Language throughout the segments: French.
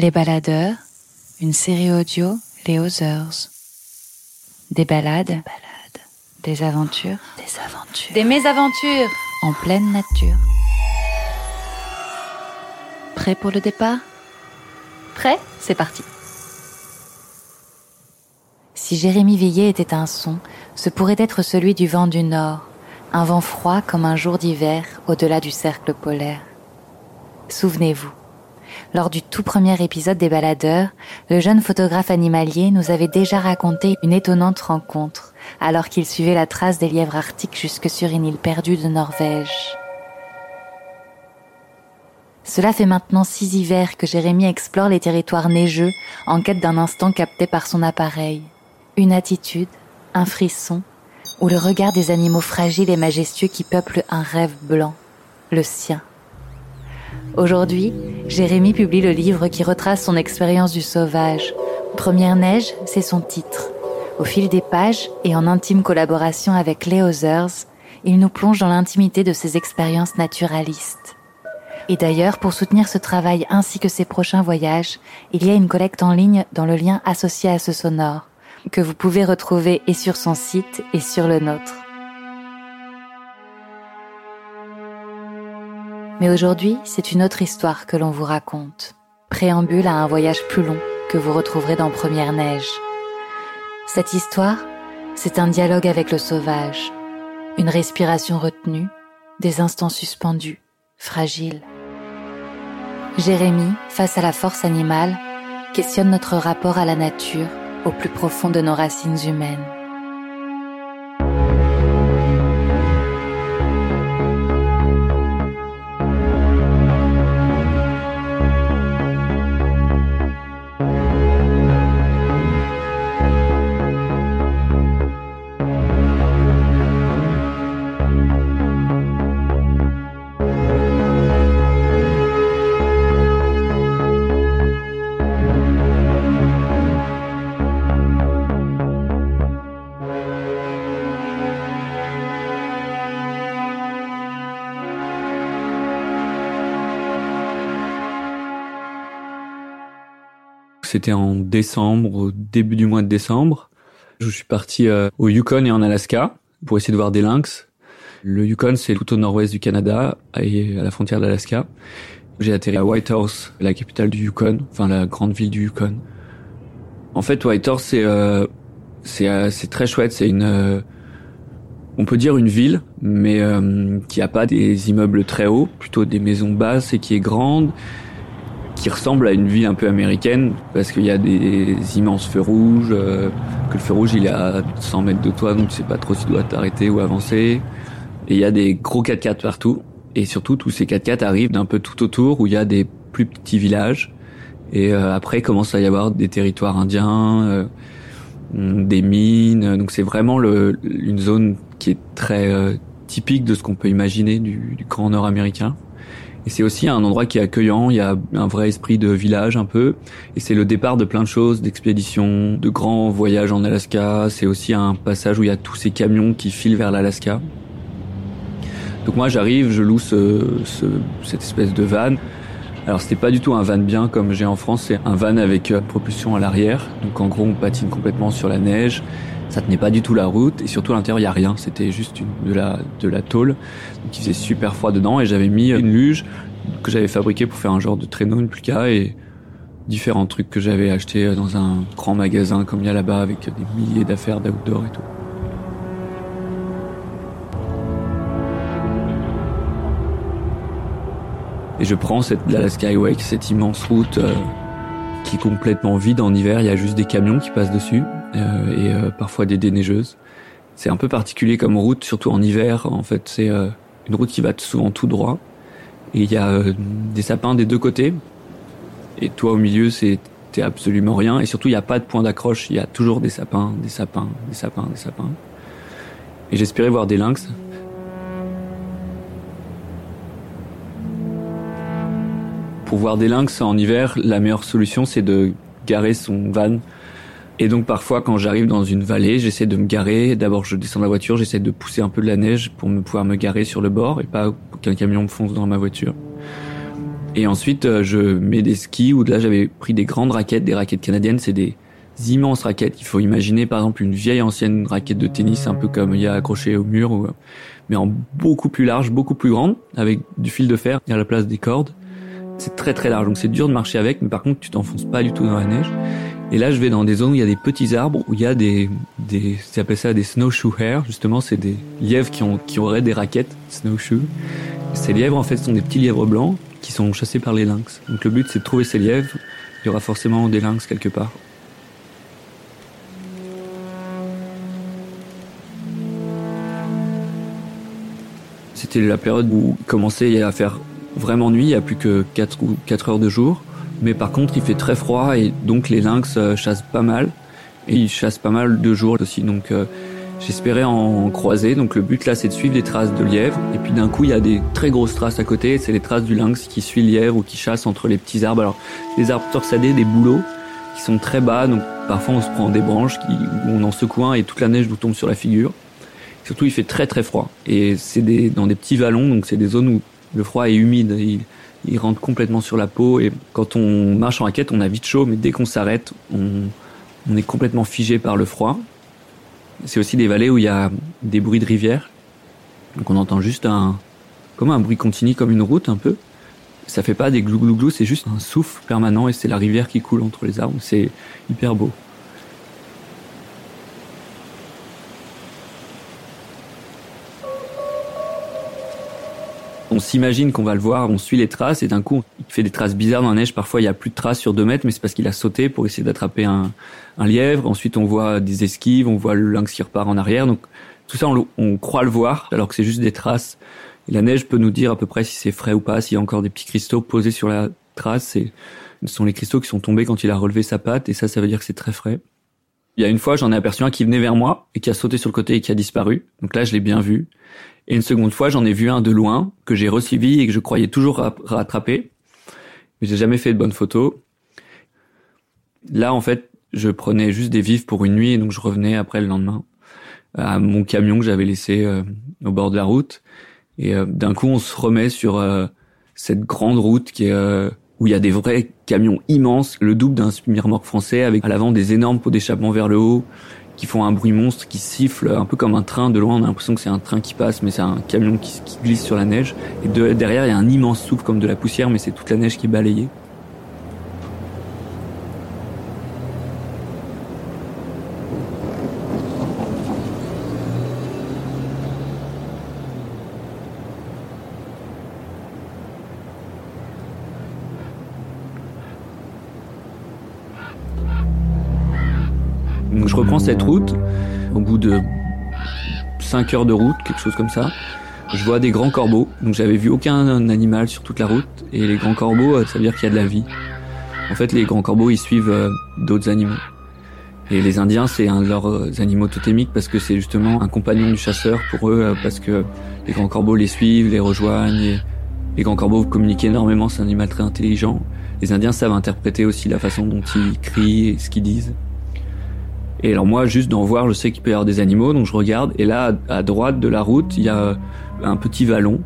Les Baladeurs, une série audio Les Others. Des balades, des aventures, des aventures, des mésaventures en pleine nature. Prêt pour le départ? Prêt? C'est parti. Si Jérémy Villiers était un son, ce pourrait être celui du vent du nord, un vent froid comme un jour d'hiver au-delà du cercle polaire. Souvenez-vous, lors du tout premier épisode des Baladeurs, le jeune photographe animalier nous avait déjà raconté une étonnante rencontre alors qu'il suivait la trace des lièvres arctiques jusque sur une île perdue de Norvège. Cela fait maintenant six hivers que Jérémy explore les territoires neigeux en quête d'un instant capté par son appareil. Une attitude, un frisson, ou le regard des animaux fragiles et majestueux qui peuplent un rêve blanc, le sien. Aujourd'hui, Jérémy publie le livre qui retrace son expérience du sauvage. Première neige, c'est son titre. Au fil des pages et en intime collaboration avec les Others, il nous plonge dans l'intimité de ses expériences naturalistes. Et d'ailleurs, pour soutenir ce travail ainsi que ses prochains voyages, il y a une collecte en ligne dans le lien associé à ce sonore, que vous pouvez retrouver et sur son site et sur le nôtre. Mais aujourd'hui, c'est une autre histoire que l'on vous raconte. Préambule à un voyage plus long que vous retrouverez dans Première Neige. Cette histoire, c'est un dialogue avec le sauvage, une respiration retenue, des instants suspendus, fragiles. Jérémie, face à la force animale, questionne notre rapport à la nature au plus profond de nos racines humaines. C'était en décembre, au début du mois de décembre. Je suis parti euh, au Yukon et en Alaska pour essayer de voir des lynx. Le Yukon, c'est tout au nord-ouest du Canada et à la frontière d'Alaska. J'ai atterri à Whitehorse, la capitale du Yukon, enfin la grande ville du Yukon. En fait, Whitehorse, c'est euh, c'est euh, c'est très chouette. C'est une on peut dire une ville, mais qui a pas des immeubles très hauts, plutôt des maisons basses et qui est grande qui ressemble à une ville un peu américaine parce qu'il y a des immenses feux rouges, euh, que le feu rouge il est à 100 mètres de toi donc tu sais pas trop si tu dois t'arrêter ou avancer. Et il y a des gros 4x4 partout et surtout tous ces 4x4 arrivent d'un peu tout autour où il y a des plus petits villages et euh, après commence à y avoir des territoires indiens, euh, des mines donc c'est vraiment le, une zone qui est très typique de ce qu'on peut imaginer du, du grand nord américain. Et c'est aussi un endroit qui est accueillant, il y a un vrai esprit de village un peu. Et c'est le départ de plein de choses, d'expéditions, de grands voyages en Alaska. C'est aussi un passage où il y a tous ces camions qui filent vers l'Alaska. Donc moi j'arrive, je loue ce, ce, cette espèce de van. Alors c'était pas du tout un van bien comme j'ai en France, c'est un van avec euh, propulsion à l'arrière. Donc en gros on patine complètement sur la neige ça tenait pas du tout la route et surtout à l'intérieur il y a rien. C'était juste une, de la de la tôle. Il faisait super froid dedans et j'avais mis une luge que j'avais fabriquée pour faire un genre de traîneau une pulka et différents trucs que j'avais achetés dans un grand magasin comme il y a là-bas avec des milliers d'affaires d'outdoor et tout. Et je prends cette la Skyway cette immense route euh, qui est complètement vide en hiver. Il y a juste des camions qui passent dessus. euh, et euh, parfois des déneigeuses. C'est un peu particulier comme route, surtout en hiver. En fait, c'est euh, une route qui va souvent tout droit. Et il y a des sapins des deux côtés. Et toi au milieu, c'est t'es absolument rien. Et surtout, il n'y a pas de point d'accroche. Il y a toujours des sapins, des sapins, des sapins, des sapins. Et j'espérais voir des lynx. Pour voir des lynx en hiver, la meilleure solution, c'est de garer son van et donc parfois quand j'arrive dans une vallée, j'essaie de me garer. D'abord je descends de la voiture, j'essaie de pousser un peu de la neige pour me pouvoir me garer sur le bord et pas qu'un camion me fonce dans ma voiture. Et ensuite, euh, je mets des skis où là, j'avais pris des grandes raquettes, des raquettes canadiennes. C'est des immenses raquettes. Il faut imaginer, par exemple, une vieille ancienne raquette de tennis, un peu comme il y a accroché au mur, ou, mais en beaucoup plus large, beaucoup plus grande, avec du fil de fer à la place des cordes. C'est très très large, donc c'est dur de marcher avec, mais par contre, tu t'enfonces pas du tout dans la neige. Et là, je vais dans des zones où il y a des petits arbres, où il y a des, des, ils ça des snowshoe hares. Justement, c'est des lièvres qui ont, qui auraient des raquettes snowshoe. Ces lièvres, en fait, sont des petits lièvres blancs qui sont chassés par les lynx. Donc le but, c'est de trouver ces lièvres. Il y aura forcément des lynx quelque part. C'était la période où il commençait à faire vraiment nuit, il n'y a plus que 4 ou 4 heures de jour. Mais par contre, il fait très froid et donc les lynx euh, chassent pas mal. Et ils chassent pas mal de jours aussi. Donc euh, J'espérais en croiser, donc le but là c'est de suivre les traces de lièvre, et puis d'un coup il y a des très grosses traces à côté, c'est les traces du lynx qui suit lièvre ou qui chasse entre les petits arbres. Alors des arbres torsadés, des bouleaux qui sont très bas, donc parfois on se prend des branches qui, on en secoue un et toute la neige nous tombe sur la figure. Surtout il fait très très froid, et c'est des, dans des petits vallons, donc c'est des zones où le froid est humide, il rentre complètement sur la peau, et quand on marche en raquette on a vite chaud, mais dès qu'on s'arrête on, est complètement figé par le froid. C'est aussi des vallées où il y a des bruits de rivière. Donc on entend juste un, comme un bruit continu, comme une route un peu. Ça fait pas des glou, c'est juste un souffle permanent et c'est la rivière qui coule entre les arbres. C'est hyper beau. S'imagine qu'on va le voir, on suit les traces et d'un coup il fait des traces bizarres dans la neige. Parfois il y a plus de traces sur deux mètres, mais c'est parce qu'il a sauté pour essayer d'attraper un, lièvre. Ensuite on voit des esquives, on voit le lynx qui repart en arrière. Donc tout ça on, croit le voir alors que c'est juste des traces. Et la neige peut nous dire à peu près si c'est frais ou pas, s'il y a encore des petits cristaux posés sur la trace. Ce sont les cristaux qui sont tombés quand il a relevé sa patte et ça ça veut dire que c'est très frais. Il y a une fois, j'en ai aperçu un qui venait vers moi et qui a sauté sur le côté et qui a disparu. Donc là, je l'ai bien vu. Et une seconde fois, j'en ai vu un de loin que j'ai resuivi et que je croyais toujours rattraper. Mais j'ai jamais fait de bonnes photos. Là, en fait, je prenais juste des vifs pour une nuit et donc je revenais après le lendemain à mon camion que j'avais laissé euh, au bord de la route. Et euh, d'un coup, on se remet sur euh, cette grande route où il y a des vrais camions immenses, le double d'un semi-remorque français avec à l'avant des énormes pots d'échappement vers le haut, qui font un bruit monstre, qui siffle un peu comme un train. De loin, on a l'impression que c'est un train qui passe, mais c'est un camion qui, glisse sur la neige. Et derrière, il y a un immense souffle comme de la poussière, mais c'est toute la neige qui est balayée. je reprends cette route. Au bout de 5 heures de route, quelque chose comme ça, je vois des grands corbeaux. Donc j'avais vu aucun animal sur toute la route. Et les grands corbeaux, euh, ça veut dire qu'il y a de la vie. En fait, les grands corbeaux, ils suivent euh, d'autres animaux. Et les Indiens, c'est un de leurs euh, animaux totémiques parce que c'est justement un compagnon du chasseur pour eux, parce que les grands corbeaux les suivent, les rejoignent. les grands corbeaux communiquent énormément, c'est un animal très intelligent. Les Indiens savent interpréter aussi la façon dont ils crient et ce qu'ils disent. Et alors moi, juste d'en voir, je sais qu'il peut y avoir des animaux, donc je regarde. Et là, à droite de la route, il y a un petit vallon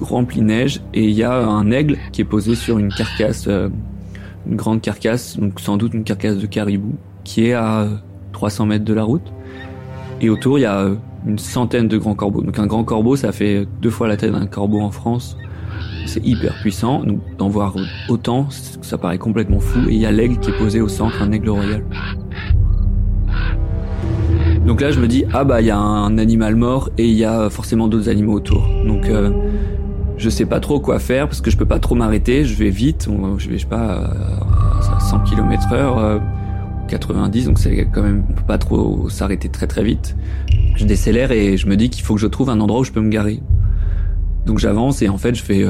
rempli de neige et il y a un aigle qui est posé sur une carcasse, euh, une grande carcasse, donc sans doute une carcasse de caribou, qui est à 300 mètres de la route. Et autour, il y a une centaine de grands corbeaux. Donc un grand corbeau, ça fait deux fois la taille d'un corbeau en France. C'est hyper puissant. Donc d'en voir autant, ça paraît complètement fou. Et il y a l'aigle qui est posé au centre, un aigle royal. Donc là, je me dis ah bah il y a un animal mort et il y a forcément d'autres animaux autour. Donc euh, je sais pas trop quoi faire parce que je peux pas trop m'arrêter. Je vais vite, je vais je sais pas à 100 km heure, 90, donc c'est quand même on peut pas trop s'arrêter très très vite. Je décélère et je me dis qu'il faut que je trouve un endroit où je peux me garer. Donc j'avance et en fait je fais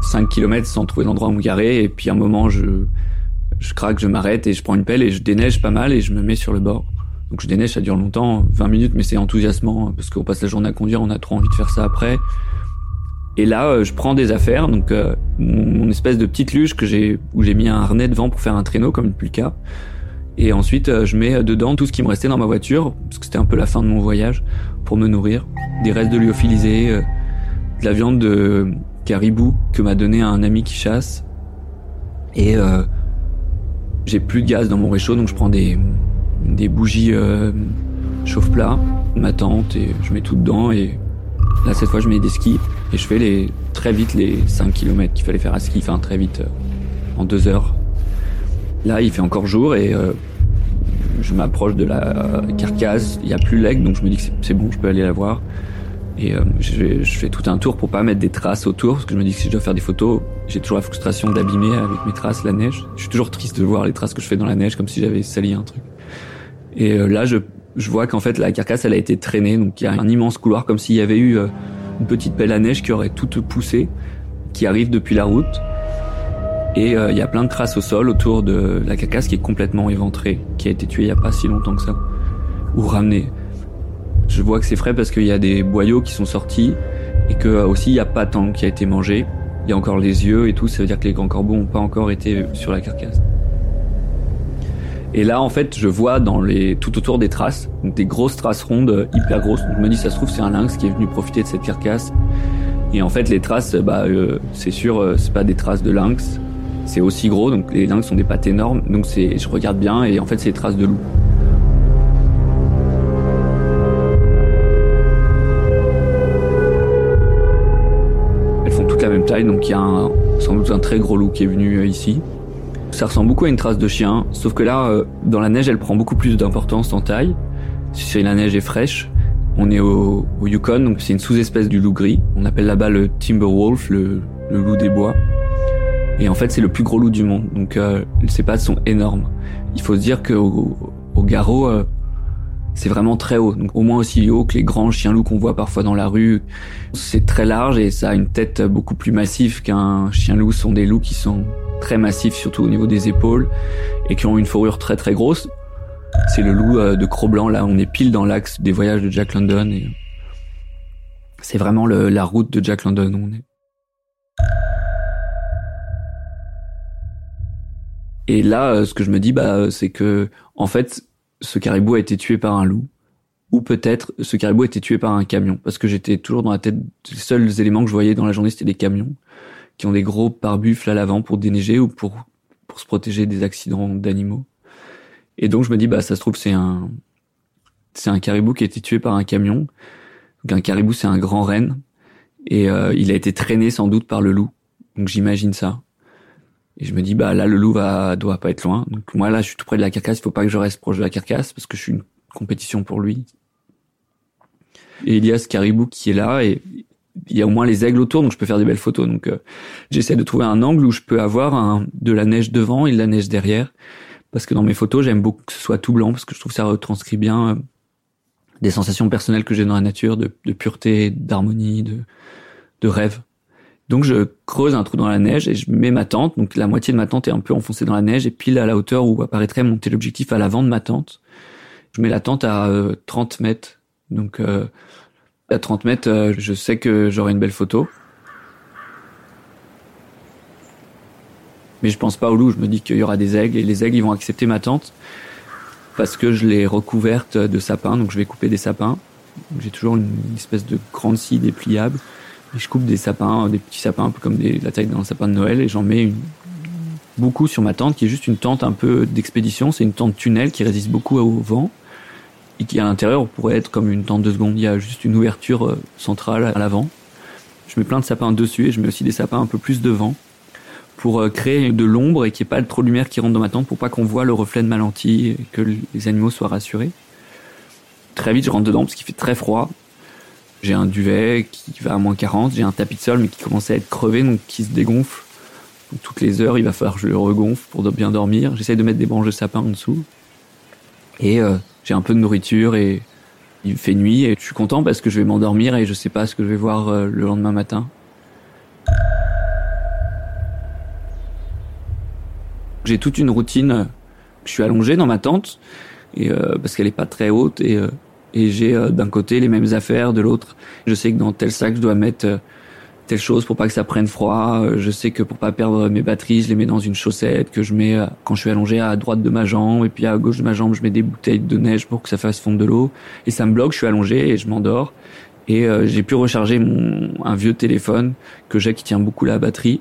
5 km sans trouver d'endroit où me garer et puis à un moment je je craque, je m'arrête et je prends une pelle et je déneige pas mal et je me mets sur le bord. Donc je déneige, ça dure longtemps, 20 minutes, mais c'est enthousiasmant hein, parce qu'on passe la journée à conduire, on a trop envie de faire ça après. Et là, euh, je prends des affaires, donc euh, mon, espèce de petite luge que j'ai où j'ai mis un harnais devant pour faire un traîneau comme une pulka. Et ensuite, euh, je mets dedans tout ce qui me restait dans ma voiture parce que c'était un peu la fin de mon voyage pour me nourrir, des restes de lyophilisés, de la viande de caribou que m'a donné un ami qui chasse. Et euh, j'ai plus de gaz dans mon réchaud, donc je prends des, des bougies euh, chauffe-plat, ma tente, et je mets tout dedans. Et là, cette fois, je mets des skis et je fais les, très vite les 5 km qu'il fallait faire à ski, enfin très vite, euh, en deux heures. Là, il fait encore jour et euh, je m'approche de la carcasse. Il n'y a plus l'aigle, donc je me dis que c'est bon, je peux aller la voir. Et euh, je, je, fais tout un tour pour pas mettre des traces autour, parce que je me dis que si je dois faire des photos, j'ai toujours la frustration d'abîmer avec mes traces la neige. Je suis toujours triste de voir les traces que je fais dans la neige, comme si j'avais sali un truc. Et euh, là, je, je vois qu'en fait, la carcasse, elle a été traînée, donc il y a un immense couloir, comme s'il y avait eu euh, une petite pelle à neige qui aurait toute poussé, qui arrive depuis la route. Et il y a plein de traces au sol autour de la carcasse qui est complètement éventrée, qui a été tuée il y a pas si longtemps que ça, ou ramenée. Je vois que c'est frais parce qu'il y a des boyaux qui sont sortis et que euh, aussi il n'y a pas tant qui a été mangé. Il y a encore les yeux et tout, ça veut dire que les grands corbeaux n'ont pas encore été sur la carcasse. Et là, en fait, je vois dans les tout autour des traces, des grosses traces rondes, hyper grosses. Donc, je me dis, ça se trouve, c'est un lynx qui est venu profiter de cette carcasse. Et en fait, les traces, bah, euh, c'est sûr, euh, c'est pas des traces de lynx. C'est aussi gros, donc les lynx ont des pattes énormes. Donc, c'est, je regarde bien, et en fait, c'est des traces de loup. donc il y a sans doute un très gros loup qui est venu euh, ici. Ça ressemble beaucoup à une trace de chien, sauf que là, euh, dans la neige, elle prend beaucoup plus d'importance en taille. Si la neige est fraîche, on est au, Yukon, donc c'est une sous-espèce du loup gris. On appelle là-bas le timber wolf, le, loup des bois. Et en fait, c'est le plus gros loup du monde, donc euh, ses pattes sont énormes. Il faut se dire qu'au au garrot, c'est vraiment très haut, donc au moins aussi haut que les grands chiens loups qu'on voit parfois dans la rue. C'est très large et ça a une tête beaucoup plus massive qu'un chien loup. Ce sont des loups qui sont très massifs, surtout au niveau des épaules, et qui ont une fourrure très très grosse. C'est le loup euh, de Cro-Blanc, là on est pile dans l'axe des voyages de Jack London et c'est vraiment la route de Jack London où on est. Et là, euh, ce que je me dis, bah, c'est que, en fait, ce caribou a été tué par un loup, ou peut-être ce caribou a été tué par un camion, parce que j'étais toujours dans la tête, les seuls éléments que je voyais dans la journée, c'était des camions, qui ont des gros pare-buffles à l'avant pour déneiger ou pour, pour se protéger des accidents d'animaux. Et donc je me dis, bah ça se trouve, c'est un, c'est un caribou qui a été tué par un camion. Donc un caribou, c'est un grand renne, et euh, il a été traîné sans doute par le loup. Donc j'imagine ça. Et je me dis, bah là, le loup va, doit pas être loin. Donc moi, là, je suis tout près de la carcasse. Il faut pas que je reste proche de la carcasse parce que je suis une compétition pour lui. Et il y a ce caribou qui est là et il y a au moins les aigles autour, donc je peux faire des belles photos. Donc euh, j'essaie de trouver un angle où je peux avoir un, de la neige devant et de la neige derrière. Parce que dans mes photos, j'aime beaucoup que ce soit tout blanc parce que je trouve que ça retranscrit bien euh, des sensations personnelles que j'ai dans la nature, de, de pureté, d'harmonie, de, de rêve. Donc je creuse un trou dans la neige et je mets ma tente. Donc la moitié de ma tente est un peu enfoncée dans la neige et pile à la hauteur où apparaîtrait mon téléobjectif à l'avant de ma tente. Je mets la tente à 30 euh, mètres. Donc euh, à 30 mètres, euh, je sais que j'aurai une belle photo. Mais je pense pas au loup. Je me dis qu'il y aura des aigles et les aigles ils vont accepter ma tente parce que je l'ai recouverte de sapins. Donc je vais couper des sapins. J'ai toujours une espèce de grande scie dépliable et je coupe des sapins, des petits sapins un peu comme des, la taille d'un sapin de Noël et j'en mets une, beaucoup sur ma tente qui est juste une tente un peu d'expédition. C'est une tente tunnel qui résiste beaucoup au vent et qui à l'intérieur pourrait être comme une tente de seconde. Il y a juste une ouverture euh, centrale à l'avant. Je mets plein de sapins dessus et je mets aussi des sapins un peu plus devant pour euh, créer de l'ombre et qu'il n'y ait pas trop de lumière qui rentre dans ma tente pour pas qu'on voit le reflet de ma lentille et que les animaux soient rassurés. Très vite, je rentre dedans parce qu'il fait très froid j'ai un duvet qui va à moins 40, j'ai un tapis de sol mais qui commence à être crevé donc qui se dégonfle. Toutes les heures, il va falloir que je le regonfle pour bien dormir. J'essaye de mettre des branches de sapin en dessous. Et euh, j'ai un peu de nourriture et il fait nuit et je suis content parce que je vais m'endormir et je sais pas ce que je vais voir euh, le lendemain matin. J'ai toute une routine. Je suis allongé dans ma tente et euh, parce qu'elle est pas très haute et et j'ai euh, d'un côté les mêmes affaires, de l'autre, je sais que dans tel sac je dois mettre euh, telle chose pour pas que ça prenne froid. Euh, je sais que pour pas perdre mes batteries, je les mets dans une chaussette que je mets quand je suis allongé à droite de ma jambe et puis à gauche de ma jambe, je mets des bouteilles de neige pour que ça fasse fondre de l'eau et ça me bloque. Je suis allongé et je m'endors Et euh, j'ai pu recharger mon, un vieux téléphone que j'ai qui tient beaucoup la batterie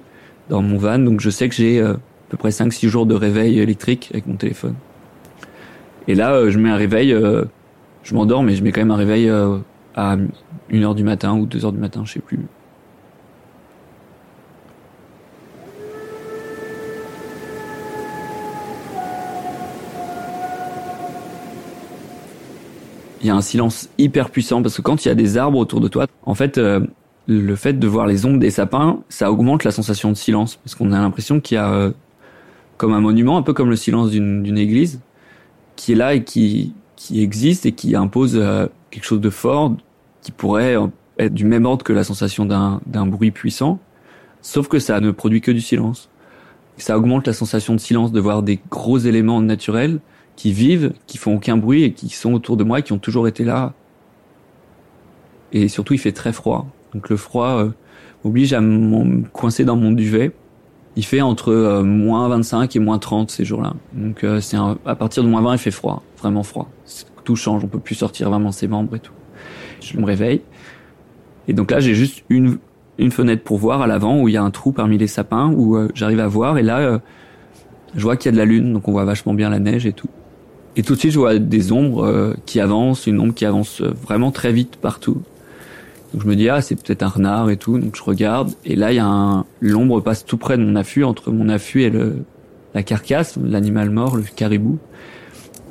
dans mon van. Donc je sais que j'ai euh, à peu près 5-6 jours de réveil électrique avec mon téléphone. Et là, euh, je mets un réveil, je m'endors, mais je mets quand même un réveil à 1h du matin ou 2h du matin, je sais plus. Il y a un silence hyper puissant parce que quand il y a des arbres autour de toi, en fait, euh, le fait de voir les ombres des sapins, ça augmente la sensation de silence parce qu'on a l'impression qu'il y a euh, comme un monument, un peu comme le silence d'une église, qui est là et qui qui existe et qui impose euh, quelque chose de fort, qui pourrait être du même ordre que la sensation d'un d'un bruit puissant, sauf que ça ne produit que du silence. Ça augmente la sensation de silence de voir des gros éléments naturels qui vivent, qui font aucun bruit et qui sont autour de moi et qui ont toujours été là. Et surtout, il fait très froid. Donc le froid euh, m'oblige à me coincer dans mon duvet. Il fait entre euh, moins 25 et moins 30 ces jours-là. Donc euh, c'est à partir de moins 20, il fait froid, vraiment froid. Tout change, on peut plus sortir vraiment ses membres et tout. Je me réveille. Et donc là, j'ai juste une, une fenêtre pour voir à l'avant où il y a un trou parmi les sapins où j'arrive à voir. Et là, je vois qu'il y a de la lune, donc on voit vachement bien la neige et tout. Et tout de suite, je vois des ombres euh, qui avancent, une ombre qui avance euh, vraiment très vite partout. Donc je me dis ah c'est peut-être un renard et tout. Donc je regarde et là il y a un l'ombre passe tout près de mon affût entre mon affût et le la carcasse, l'animal mort, le caribou.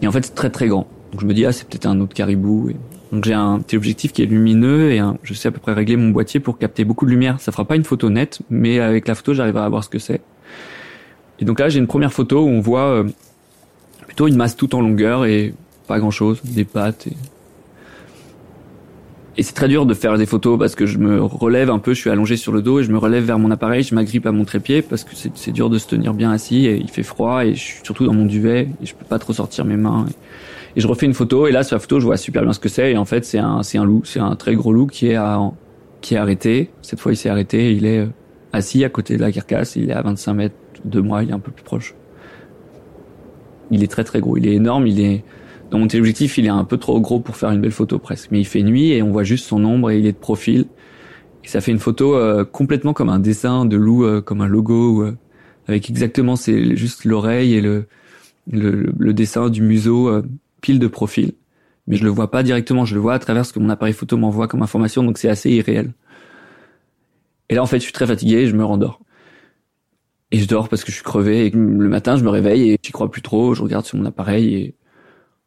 Et en fait c'est très très grand. Donc je me dis ah c'est peut-être un autre caribou. Donc j'ai un petit objectif qui est lumineux et je sais à peu près régler mon boîtier pour capter beaucoup de lumière. Ça fera pas une photo nette, mais avec la photo j'arriverai à voir ce que c'est. Et donc là j'ai une première photo où on voit euh, une masse toute en longueur et pas grand chose, des pattes. Et, et c'est très dur de faire des photos parce que je me relève un peu, je suis allongé sur le dos et je me relève vers mon appareil, je m'agrippe à mon trépied parce que c'est dur de se tenir bien assis et il fait froid et je suis surtout dans mon duvet et je peux pas trop sortir mes mains. Et, je refais une photo et là sur la photo je vois super bien ce que c'est et en fait c'est un c'est un loup, c'est un très gros loup qui est à, qui est arrêté. Cette fois il s'est arrêté, il est euh, assis à côté de la carcasse, il est à 25 mètres de moi, il est un peu plus proche il est très très gros, il est énorme, il est dans mon téléobjectif, il est un peu trop gros pour faire une belle photo presque. Mais il fait nuit et on voit juste son ombre et il est de profil. Et ça fait une photo euh, complètement comme un dessin de loup, euh, comme un logo, euh, avec exactement c'est juste l'oreille et le, le, le dessin du museau pile de profil. Mais je le vois pas directement, je le vois à travers ce que mon appareil photo m'envoie comme information, donc c'est assez irréel. Et là en fait, je suis très fatigué et je me rendors. Et je dors parce que je suis crevé. Et le matin, je me réveille et j'y crois plus trop. Je regarde sur mon appareil et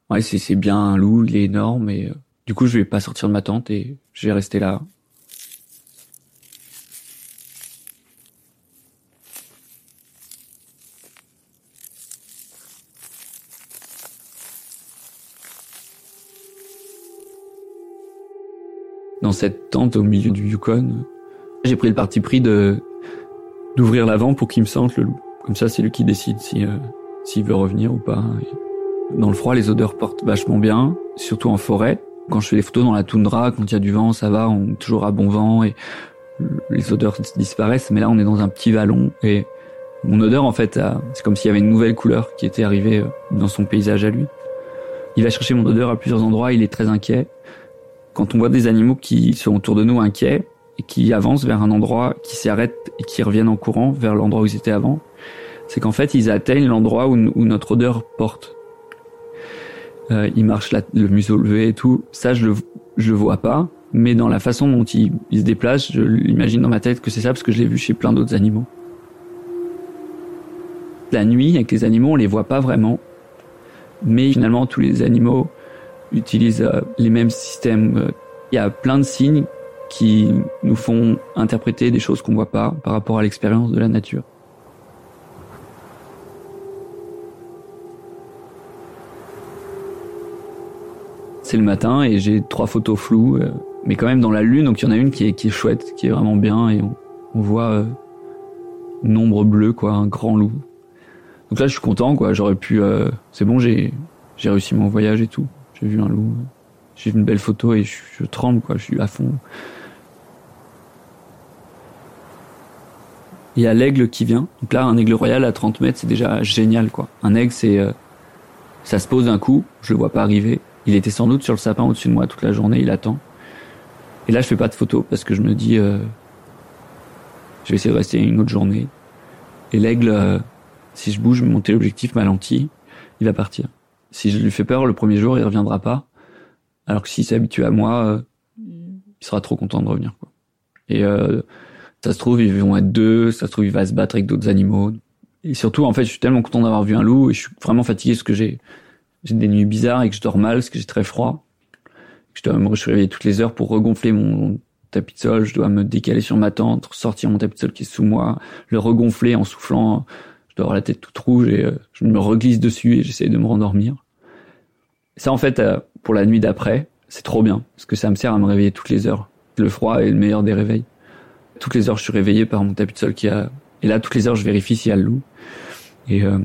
ouais, c'est bien un loup, il est énorme. Et euh, du coup, je vais pas sortir de ma tente et je vais rester là. Dans cette tente au milieu du Yukon, j'ai pris le parti pris de d'ouvrir l'avant pour qu'il me sente le loup. Comme ça, c'est lui qui décide si euh, s'il veut revenir ou pas. dans le froid, les odeurs portent vachement bien, surtout en forêt. Quand je fais les photos dans la toundra, quand il y a du vent, ça va, on est toujours à bon vent et les odeurs disparaissent. Mais là, on est dans un petit vallon et mon odeur, en fait, c'est comme s'il y avait une nouvelle couleur qui était arrivée euh, dans son paysage à lui. Il va chercher mon odeur à plusieurs endroits, il est très inquiet. Quand on voit des animaux qui sont autour de nous inquiets, et qui avancent vers un endroit, qui s'arrêtent et qui reviennent en courant vers l'endroit où ils étaient avant, c'est qu'en fait ils atteignent l'endroit où, notre odeur porte. Euh, ils marchent le museau levé et tout. Ça je le je le vois pas, mais dans la façon dont ils, se déplacent, je l'imagine dans ma tête que c'est ça parce que je l'ai vu chez plein d'autres animaux. La nuit avec les animaux on les voit pas vraiment, mais finalement tous les animaux utilisent euh, les mêmes systèmes. Euh, il y a plein de signes qui nous font interpréter des choses qu'on voit pas par rapport à l'expérience de la nature. C'est le matin et j'ai trois photos floues, euh, mais quand même dans la lune, donc il y en a une qui est, chouette, qui est vraiment bien et on, voit euh, une ombre bleue, quoi, un grand loup. Donc là, je suis content, quoi. J'aurais pu, euh, c'est bon, j'ai j'ai réussi mon voyage et tout. J'ai vu un loup, j'ai vu une belle photo et je, je tremble, quoi. Je suis à fond. Il y a l'aigle qui vient. Donc là, un aigle royal à 30 mètres, c'est déjà génial, quoi. Un aigle, c'est, euh, ça se pose d'un coup, je le vois pas arriver. Il était sans doute sur le sapin au-dessus de moi toute la journée, il attend. Et là, je fais pas de photos parce que je me dis, euh, je vais essayer de rester une autre journée. Et l'aigle, euh, si je bouge mon téléobjectif, ma lentille, il va partir. Si je lui fais peur le premier jour, il reviendra pas. Alors que s'il s'est habitué à moi, euh, il sera trop content de revenir. Quoi. Et euh, ça se trouve, ils vont être deux, ça se trouve, il va se battre avec d'autres animaux. Et surtout, en fait, je suis tellement content d'avoir vu un loup et je suis vraiment fatigué parce que j'ai j'ai des nuits bizarres et que je dors mal parce que j'ai très froid. Je dois me réveiller toutes les heures pour regonfler mon tapis de sol. Je dois me décaler sur ma tente, sortir mon tapis de sol qui est sous moi, le regonfler en soufflant. Je dois avoir la tête toute rouge et euh, je me reglisse dessus et j'essaie de me rendormir. Ça, en fait, euh, pour la nuit d'après, c'est trop bien parce que ça me sert à me réveiller toutes les heures. Le froid est le meilleur des réveils. Toutes les heures, je suis réveillé par mon tapis de sol qui a. Et là, toutes les heures, je vérifie s'il y a le loup. Et euh,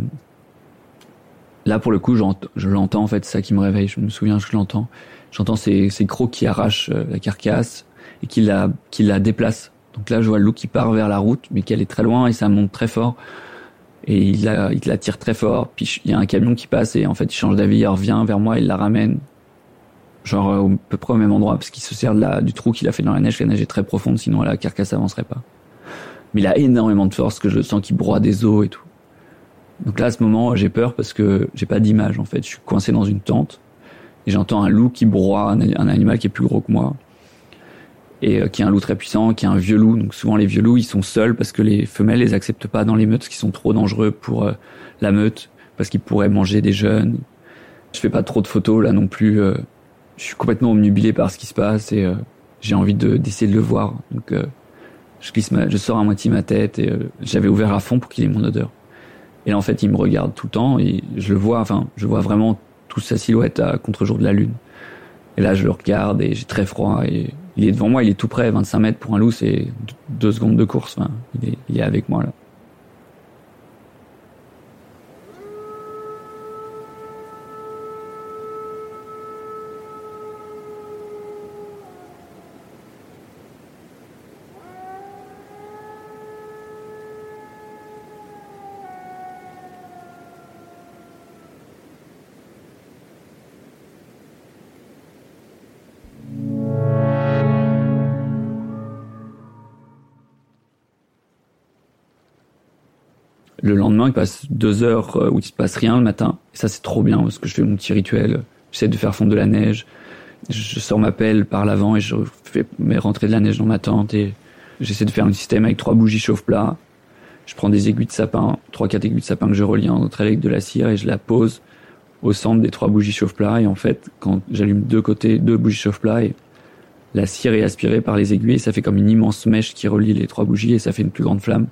là, pour le coup, je l'entends en fait, c'est ça qui me réveille. Je me souviens, je l'entends. J'entends ces, ces crocs qui arrachent euh, la carcasse et qui la, qui la déplacent. Donc là, je vois le loup qui part vers la route, mais qu'elle est très loin et ça monte très fort. Et il la, il la tire très fort. Puis il y a un camion qui passe et en fait, il change d'avis, il revient vers moi, il la ramène. Genre à peu près au même endroit parce qu'il se sert de la, du trou qu'il a fait dans la neige. La neige est très profonde, sinon la carcasse avancerait pas. Mais il a énormément de force, que je sens qu'il broie des os et tout. Donc là, à ce moment, j'ai peur parce que j'ai pas d'image en fait. Je suis coincé dans une tente et j'entends un loup qui broie un, animal qui est plus gros que moi et euh, qui est un loup très puissant, qui est un vieux loup. Donc souvent les vieux loups, ils sont seuls parce que les femelles les acceptent pas dans les meutes, qui sont trop dangereux pour euh, la meute parce qu'ils pourraient manger des jeunes. Je fais pas trop de photos là non plus. Euh, je suis complètement omnubilé par ce qui se passe et j'ai envie de d'essayer de le voir. Donc je glisse je sors à moitié ma tête et j'avais ouvert à fond pour qu'il ait mon odeur. Et là, en fait, il me regarde tout le temps et je le vois, enfin, je vois vraiment toute sa silhouette à contre-jour de la lune. Et là, je le regarde et j'ai très froid et il est devant moi, il est tout près, 25 mètres pour un loup, c'est deux secondes de course. Enfin, il est, il est avec moi là. Le lendemain, il passe deux heures euh, où il se passe rien le matin. Et ça, c'est trop bien parce que je fais mon petit rituel. J'essaie de faire fondre de la neige. Je sors ma pelle par l'avant et je fais mes rentrées de la neige dans ma tente et j'essaie de faire un système avec trois bougies chauffe-plat. Je prends des aiguilles de sapin, trois, quatre aiguilles de sapin que je relie entre elles avec de la cire et je la pose au centre des trois bougies chauffe-plat. Et en fait, quand j'allume deux côtés, deux bougies chauffe-plat et la cire est aspirée par les aiguilles, ça fait comme une immense mèche qui relie les trois bougies et ça fait une plus grande flamme.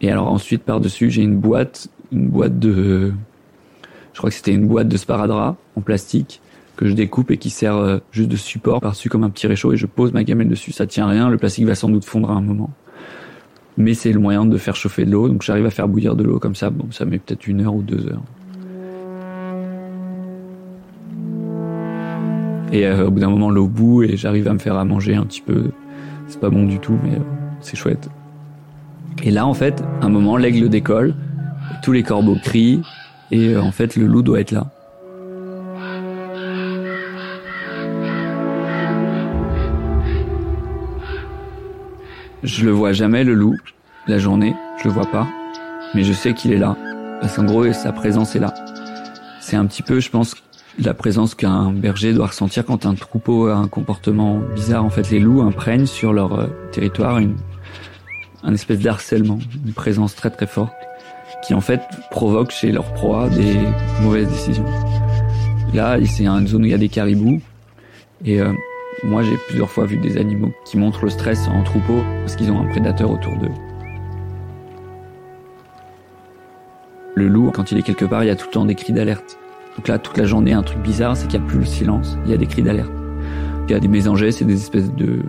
Et alors ensuite par-dessus, j'ai une boîte, une boîte de, je crois que c'était une boîte de sparadrap en plastique que je découpe et qui sert euh, juste de support par-dessus comme un petit réchaud et je pose ma gamelle dessus. Ça tient rien, le plastique va sans doute fondre à un moment. Mais c'est le moyen de faire chauffer de l'eau, donc j'arrive à faire bouillir de l'eau comme ça. Bon, ça met peut-être une heure ou deux heures. Et euh, au bout d'un moment, l'eau bout et j'arrive à me faire à manger un petit peu. C'est pas bon du tout, mais euh, c'est chouette. Et là, en fait, un moment, l'aigle décolle, tous les corbeaux crient, et euh, en fait, le loup doit être là. Je le vois jamais, le loup, la journée, je le vois pas, mais je sais qu'il est là, parce qu'en gros, sa présence est là. C'est un petit peu, je pense, la présence qu'un berger doit ressentir quand un troupeau a un comportement bizarre. En fait, les loups imprègnent sur leur euh, territoire une un espèce d'harcèlement, une présence très très forte, qui en fait provoque chez leur proie des mauvaises décisions. Là, c'est une zone où il y a des caribous, et euh, moi j'ai plusieurs fois vu des animaux qui montrent le stress en troupeau parce qu'ils ont un prédateur autour d'eux. Le loup, quand il est quelque part, il y a tout le temps des cris d'alerte. Donc là, toute la journée, un truc bizarre, c'est qu'il n'y a plus le silence, il y a des cris d'alerte. Il y a des mésangers, c'est des espèces de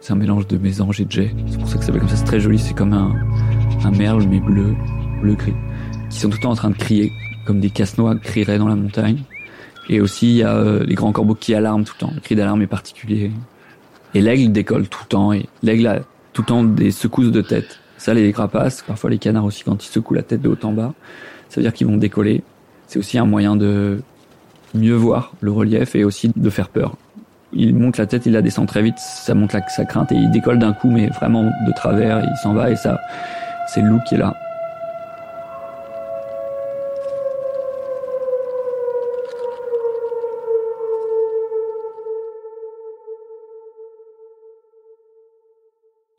c'est un mélange de mésange et de jet. C'est pour ça que ça s'appelle comme ça. C'est très joli. C'est comme un, un merle, mais bleu, bleu gris. Qui sont tout le temps en train de crier, comme des casse-noix crieraient dans la montagne. Et aussi, il y a euh, les grands corbeaux qui alarment tout le temps. Le cri d'alarme est particulier. Et l'aigle décolle tout le temps. Et l'aigle a tout le temps des secousses de tête. Ça, les crapaces, parfois les canards aussi, quand ils secouent la tête de haut en bas, ça veut dire qu'ils vont décoller. C'est aussi un moyen de mieux voir le relief et aussi de faire peur. Il monte la tête, il la descend très vite, ça monte sa crainte et il décolle d'un coup, mais vraiment de travers, il s'en va et ça, c'est le loup qui est là.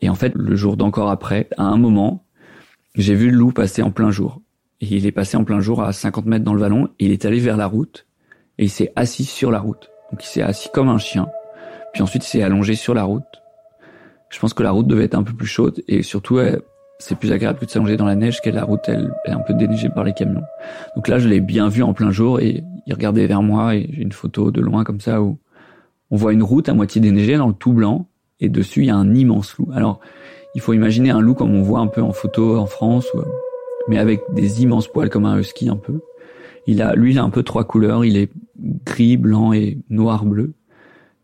Et en fait, le jour d'encore après, à un moment, j'ai vu le loup passer en plein jour. Et il est passé en plein jour à 50 mètres dans le vallon, et il est allé vers la route, et il s'est assis sur la route. Donc il s'est assis comme un chien. Puis ensuite, il s'est allongé sur la route. Je pense que la route devait être un peu plus chaude, et surtout, c'est plus agréable que de s'allonger dans la neige, que la route, elle, est un peu déneigée par les camions. Donc là, je l'ai bien vu en plein jour, et il regardait vers moi, et j'ai une photo de loin comme ça, où on voit une route à moitié déneigée dans le tout blanc, et dessus il y a un immense loup. Alors il faut imaginer un loup comme on voit un peu en photo en France, mais avec des immenses poils comme un husky un peu. Il a, lui, il a un peu trois couleurs. Il est gris, blanc et noir bleu.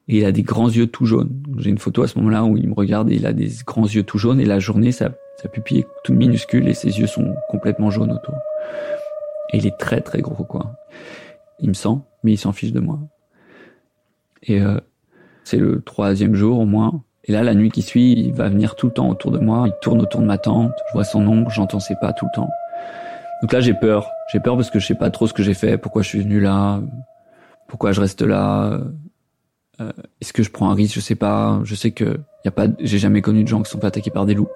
Et il a des grands yeux tout jaunes. J'ai une photo à ce moment-là où il me regarde et il a des grands yeux tout jaunes. Et la journée, sa, pupille est toute minuscule et ses yeux sont complètement jaunes autour. Et il est très très gros quoi. Il me sent, mais il s'en fiche de moi. Et euh, c'est le troisième jour au moins. Et là, la nuit qui suit, il va venir tout le temps autour de moi. Il tourne autour de ma tente. Je vois son ombre, j'entends ses pas tout le temps. Donc là, j'ai peur. J'ai peur parce que je sais pas trop ce que j'ai fait, pourquoi je suis venu là, pourquoi je reste là. Euh, Est-ce que je prends un risque Je sais pas. Je sais que y a pas. J'ai jamais connu de gens qui sont pas attaqués par des loups.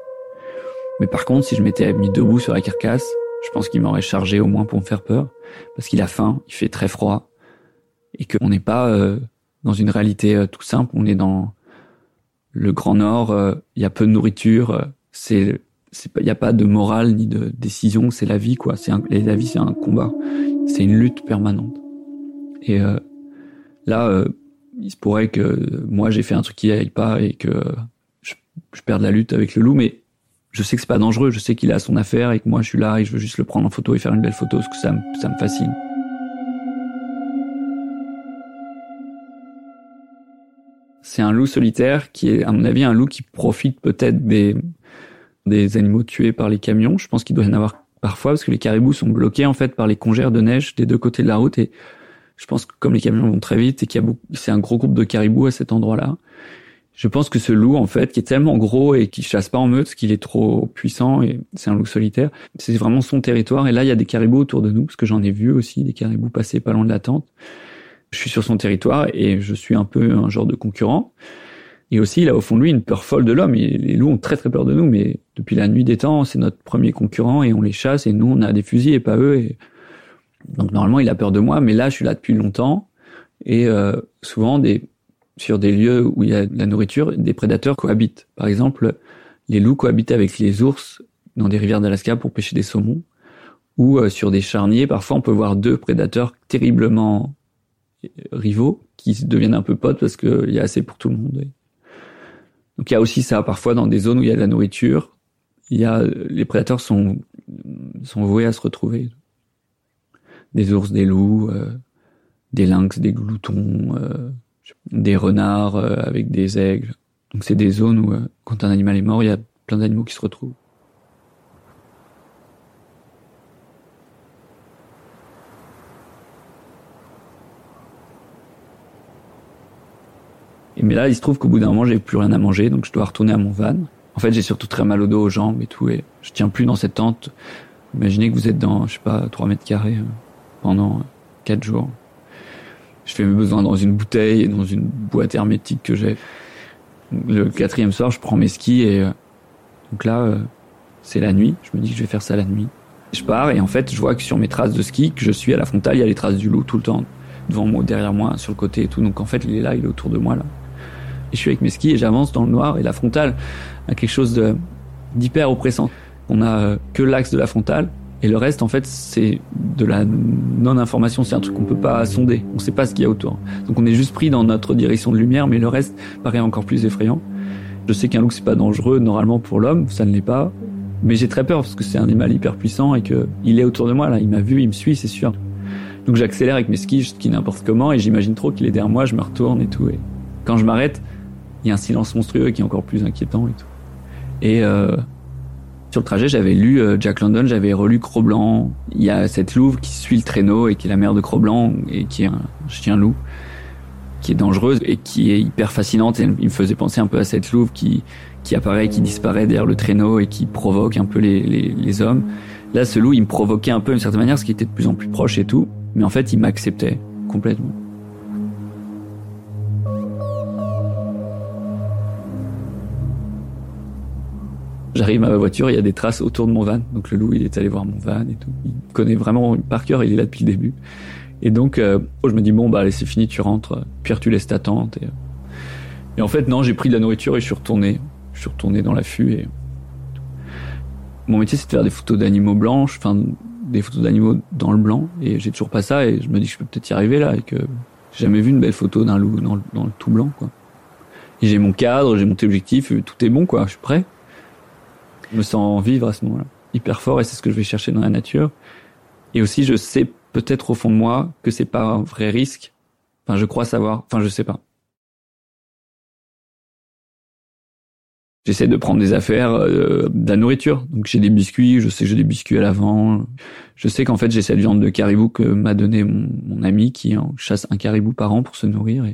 Mais par contre, si je m'étais mis debout sur la carcasse, je pense qu'il m'aurait chargé au moins pour me faire peur, parce qu'il a faim, il fait très froid, et qu'on n'est pas euh, dans une réalité euh, tout simple. On est dans le Grand Nord, euh, il y a peu de nourriture, euh, c'est il n'y a pas de morale ni de décision, c'est la vie quoi. C'est la vie, c'est un combat, c'est une lutte permanente. Et euh, là, il se pourrait que moi j'ai fait un truc qui aille pas et que je, je perde la lutte avec le loup, mais je sais que c'est pas dangereux. Je sais qu'il a son affaire et que moi je suis là et je veux juste le prendre en photo et faire une belle photo parce que ça, ça me fascine. C'est un loup solitaire qui est, à mon avis, un loup qui profite peut-être des, des animaux tués par les camions. Je pense qu'il doit y en avoir parfois parce que les caribous sont bloqués en fait par les congères de neige des deux côtés de la route et je pense que comme les camions vont très vite et qu'il y a beaucoup, c'est un gros groupe de caribous à cet endroit-là. Je pense que ce loup, en fait, qui est tellement gros et qui chasse pas en meute, parce qu'il est trop puissant et c'est un loup solitaire, c'est vraiment son territoire. Et là, il y a des caribous autour de nous, parce que j'en ai vu aussi des caribous passer pas loin de la tente je suis sur son territoire et je suis un peu un genre de concurrent. Et aussi, il a au fond de lui une peur folle de l'homme. Les loups ont très très peur de nous, mais depuis la nuit des temps, c'est notre premier concurrent et on les chasse et nous, on a des fusils et pas eux. Et... Donc normalement, il a peur de moi, mais là, je suis là depuis longtemps et euh, souvent des sur des lieux où il y a de la nourriture, des prédateurs cohabitent. Par exemple, les loups cohabitent avec les ours dans des rivières d'Alaska pour pêcher des saumons, ou euh, sur des charniers, parfois on peut voir deux prédateurs terriblement rivaux qui deviennent un peu potes parce qu'il y a assez pour tout le monde. Donc il y a aussi ça parfois dans des zones où il y a de la nourriture, il y a les prédateurs sont sont voués à se retrouver. Des ours, des loups, euh, des lynx, des gloutons, euh, des renards euh, avec des aigles. Donc c'est des zones où quand un animal est mort, il y a plein d'animaux qui se retrouvent. Mais là, il se trouve qu'au bout d'un moment, j'ai plus rien à manger, donc je dois retourner à mon van. En fait, j'ai surtout très mal au dos, aux jambes et tout, et je tiens plus dans cette tente. Imaginez que vous êtes dans, je sais pas, 3 mètres carrés euh, pendant 4 euh, jours. Je fais mes besoins dans une bouteille et dans une boîte hermétique que j'ai. Le quatrième soir, je prends mes skis et euh, donc là, c'est la nuit. Je me dis que je vais faire ça la nuit. Je pars et en fait, je vois que sur mes traces de ski, que je suis à la frontale, il y a les traces du loup tout le temps devant moi, derrière moi, sur le côté et tout. Donc en fait, il est là, il est autour de moi là. Je suis avec mes skis et j'avance dans le noir et la frontale a quelque chose d'hyper oppressant. On a euh, que l'axe de la frontale et le reste en fait c'est de la non information, c'est un truc qu'on peut pas sonder. On sait pas ce qu'il y a autour. Donc on est juste pris dans notre direction de lumière mais le reste paraît encore plus effrayant. Je sais qu'un loup c'est pas dangereux normalement pour l'homme, ça ne l'est pas. Mais j'ai très peur parce que c'est un animal hyper puissant et que il est autour de moi là, il m'a vu, il me suit, c'est sûr. Donc j'accélère avec mes skis, je skie n'importe comment et j'imagine trop qu'il est derrière moi, je me retourne et tout. Et quand je m'arrête, il y a un silence monstrueux qui est encore plus inquiétant et tout. Et euh, sur le trajet, j'avais lu euh, Jack London, j'avais relu Cro-Blanc. Il y a cette louve qui suit le traîneau et qui est la mère de Cro-Blanc et qui est un chien loup. qui est dangereuse et qui est hyper fascinante. Et il me faisait penser un peu à cette louve qui, qui apparaît, qui disparaît derrière le traîneau et qui provoque un peu les, les, les hommes. Là, ce loup, il me provoquait un peu d'une certaine manière, ce qui était de plus en plus proche et tout. Mais en fait, il m'acceptait complètement. J'arrive à ma voiture, il y a des traces autour de mon van. Donc le loup, il est allé voir mon van et tout. Il connaît vraiment par cœur, il est là depuis le début. Et donc, euh, je me dis, bon, bah allez, c'est fini, tu rentres. Pierre, tu laisses ta tente. Et, et en fait, non, j'ai pris de la nourriture et je suis retourné. Je suis retourné dans l'affût et... Mon métier, c'est de faire des photos d'animaux blanches, enfin, des photos d'animaux dans le blanc. Et j'ai toujours pas ça et je me dis que je peux peut-être y arriver là et que j'ai jamais vu une belle photo d'un loup dans le, dans le tout blanc, quoi. Et j'ai mon cadre, j'ai mon objectif, tout est bon, quoi. Je suis prêt. Je me sens vivre à ce moment-là, hyper fort, et c'est ce que je vais chercher dans la nature. Et aussi, je sais peut-être au fond de moi que c'est pas un vrai risque. Enfin, je crois savoir. Enfin, je sais pas. J'essaie de prendre des affaires, euh, de la nourriture. Donc j'ai des biscuits, je sais que j'ai des biscuits à l'avant. Je sais qu'en fait j'ai cette viande de caribou que m'a donné mon, ami qui chasse un caribou par an pour se nourrir.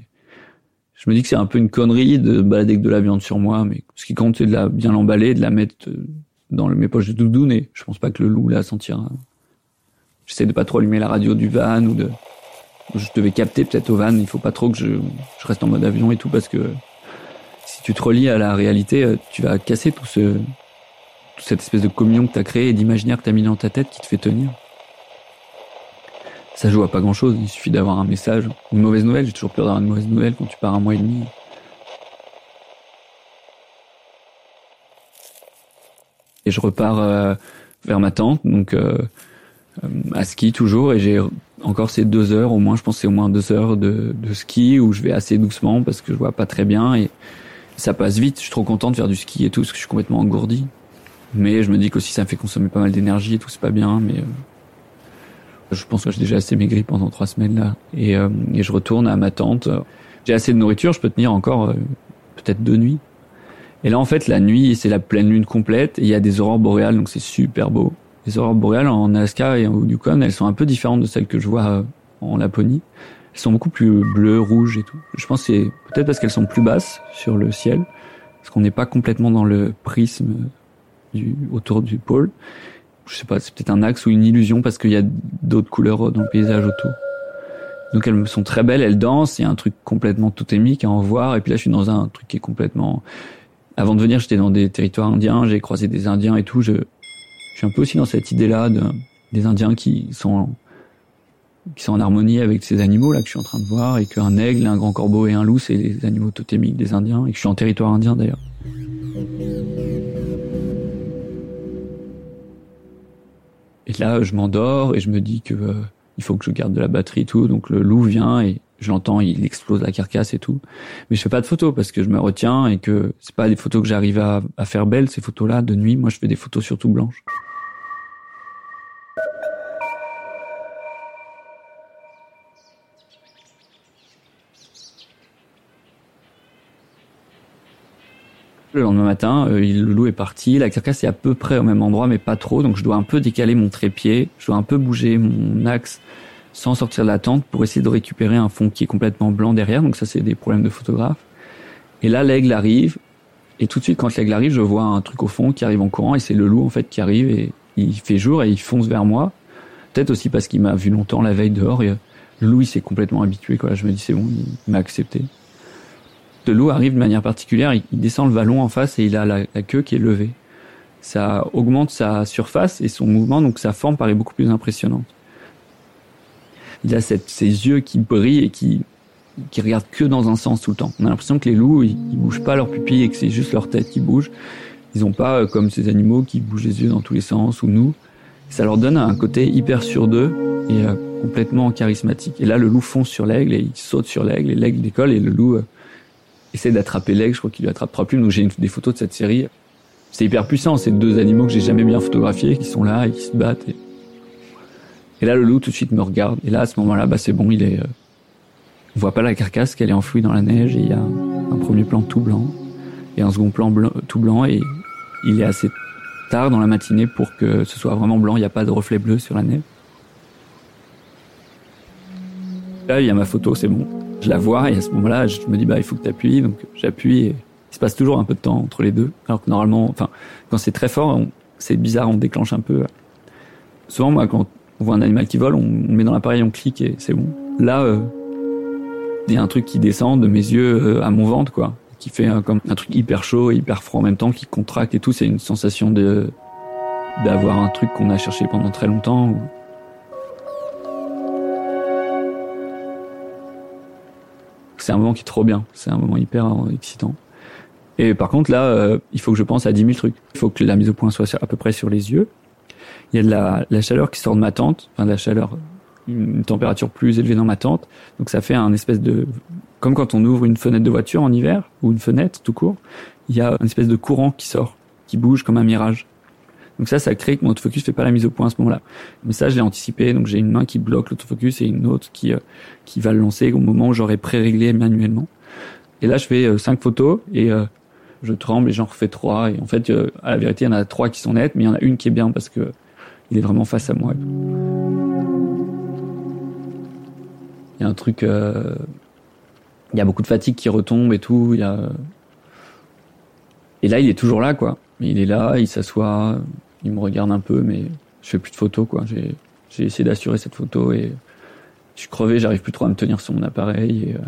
Je me dis que c'est un peu une connerie de balader avec de la viande sur moi, mais ce qui compte c'est de la bien l'emballer, de la mettre euh, dans mes poches de doudoune. Et je pense pas que le loup la sentira. J'essaie de pas trop allumer la radio du van ou de. Je devais capter peut-être au van. Il faut pas trop que je, je reste en mode avion et tout parce que si tu te relis à la réalité, euh, tu vas casser tout ce, toute cette espèce de communion que tu as créé et d'imaginaire que tu as mis dans ta tête qui te fait tenir. Ça joue à pas grand chose, il suffit d'avoir un message, une mauvaise nouvelle, j'ai toujours peur d'avoir une mauvaise nouvelle quand tu pars un mois et demi. Et je repars euh, vers ma tente, donc euh, à ski toujours, et j'ai encore ces deux heures, au moins, je pense c'est au moins deux heures de, de ski où je vais assez doucement parce que je vois pas très bien et ça passe vite. Je suis trop content de faire du ski et tout parce que je suis complètement engourdi. Mais je me dis qu'aussi ça me fait consommer pas mal d'énergie et tout, c'est pas bien. Mais euh, je pense que j'ai déjà assez maigri pendant trois semaines là. Et, euh, et je retourne à ma tente. J'ai assez de nourriture, je peux tenir encore euh, peut-être deux nuits. Et là en fait la nuit c'est la pleine lune complète et il y a des aurores boréales donc c'est super beau. Les aurores boréales en Alaska et au Yukon elles sont un peu différentes de celles que je vois en Laponie. Elles sont beaucoup plus bleues, rouges et tout. Je pense que c'est peut-être parce qu'elles sont plus basses sur le ciel, parce qu'on n'est pas complètement dans le prisme du, autour du pôle. Je sais pas, c'est peut-être un axe ou une illusion parce qu'il y a d'autres couleurs dans le paysage autour. Donc elles sont très belles, elles dansent, il y a un truc complètement totémique à en voir. Et puis là, je suis dans un truc qui est complètement... Avant de venir, j'étais dans des territoires indiens, j'ai croisé des Indiens et tout. Je, suis un peu aussi dans cette idée-là de, des Indiens qui sont qui sont en harmonie avec ces animaux là que je suis en train de voir et qu'un aigle, un grand corbeau et un loup, c'est les animaux totémiques des Indiens et que je suis en territoire indien d'ailleurs. Et là, je m'endors et je me dis que euh, il faut que je garde de la batterie et tout. Donc le loup vient et je l'entends, il explose la carcasse et tout. Mais je fais pas de photos parce que je me retiens et que c'est pas des photos que j'arrive à, à faire belles ces photos-là de nuit. Moi, je fais des photos surtout blanches. Le lendemain matin, euh, le loup est parti, la carcasse est à peu près au même endroit, mais pas trop, donc je dois un peu décaler mon trépied, je dois un peu bouger mon axe sans sortir de la tente pour essayer de récupérer un fond qui est complètement blanc derrière, donc ça c'est des problèmes de photographe. Et là, l'aigle arrive, et tout de suite quand l'aigle arrive, je vois un truc au fond qui arrive en courant, et c'est le loup en fait qui arrive, et il fait jour, et il fonce vers moi. Peut-être aussi parce qu'il m'a vu longtemps la veille dehors, et le loup il s'est complètement habitué. Je me dis c'est bon, il m'a accepté le loup arrive de manière particulière, il, descend le vallon en face et il a la, queue qui est levée. Ça augmente sa surface et son mouvement, donc sa forme paraît beaucoup plus impressionnante. Il a cette, ses yeux qui brillent et qui, regardent que dans un sens tout le temps. On a l'impression que les loups, ils, bougent pas leurs pupilles et que c'est juste leur tête qui bouge. Ils ont pas, euh, comme ces animaux, qui bougent les yeux dans tous les sens ou nous. Ça leur donne un côté hyper sur d'eux et euh, complètement charismatique. Et là, le loup fonce sur l'aigle et il saute sur l'aigle et l'aigle décolle et le loup euh, essaie d'attraper l'aigle, je crois qu'il lui attrape trois donc j'ai des photos de cette série. C'est hyper puissant, c'est deux animaux que j'ai jamais bien photographiés, qui sont là et qui se battent. Et... là, le loup tout de suite me regarde. Et là, à ce moment-là, bah c'est bon, il est. Euh... On voit pas la carcasse, qu'elle est enfouie dans la neige. Et il y a un premier plan tout blanc et un second plan tout blanc. Et il est assez tard dans la matinée pour que ce soit vraiment blanc. Il n'y a pas de reflet bleu sur la neige. Là, il y a ma photo, c'est bon. Je la vois et à ce moment-là, je me dis bah il faut que tu appuies, donc j'appuie et il se passe toujours un peu de temps entre les deux. Alors que normalement, enfin quand c'est très fort, c'est bizarre, on déclenche un peu. Souvent moi quand on voit un animal qui vole, on, met dans l'appareil, on clique et c'est bon. Là, euh, il y a un truc qui descend de mes yeux euh, à mon ventre quoi, qui fait comme un truc hyper chaud et hyper froid en même temps, qui contracte et tout. C'est une sensation de d'avoir un truc qu'on a cherché pendant très longtemps. C'est un moment qui est trop bien. C'est un moment hyper excitant. Et par contre, là, euh, il faut que je pense à 10 000 trucs. Il faut que la mise au point soit à peu près sur les yeux. Il y a de la, la chaleur qui sort de ma tente, enfin de la chaleur, une température plus élevée dans ma tente. Donc ça fait un espèce de, comme quand on ouvre une fenêtre de voiture en hiver ou une fenêtre tout court, il y a une espèce de courant qui sort, qui bouge comme un mirage. Donc ça, ça crée que mon autofocus fait pas la mise au point à ce moment-là. Mais ça, je l'ai anticipé. Donc j'ai une main qui bloque l'autofocus et une autre qui euh, qui va le lancer au moment où j'aurais pré-réglé manuellement. Et là, je fais euh, cinq photos et euh, je tremble et j'en refais trois. Et en fait, à la vérité, il y en a trois qui sont nettes, mais il y en a une qui est bien parce que il est vraiment face à moi. Il y a un truc, il y a beaucoup de fatigue qui retombe et tout. Il y a et là, il est toujours là, quoi. Il est là, il s'assoit, il me regarde un peu, mais je fais plus de photos, quoi. J'ai, j'ai essayé d'assurer cette photo et je suis crevé, j'arrive plus trop à me tenir sur mon appareil et, euh,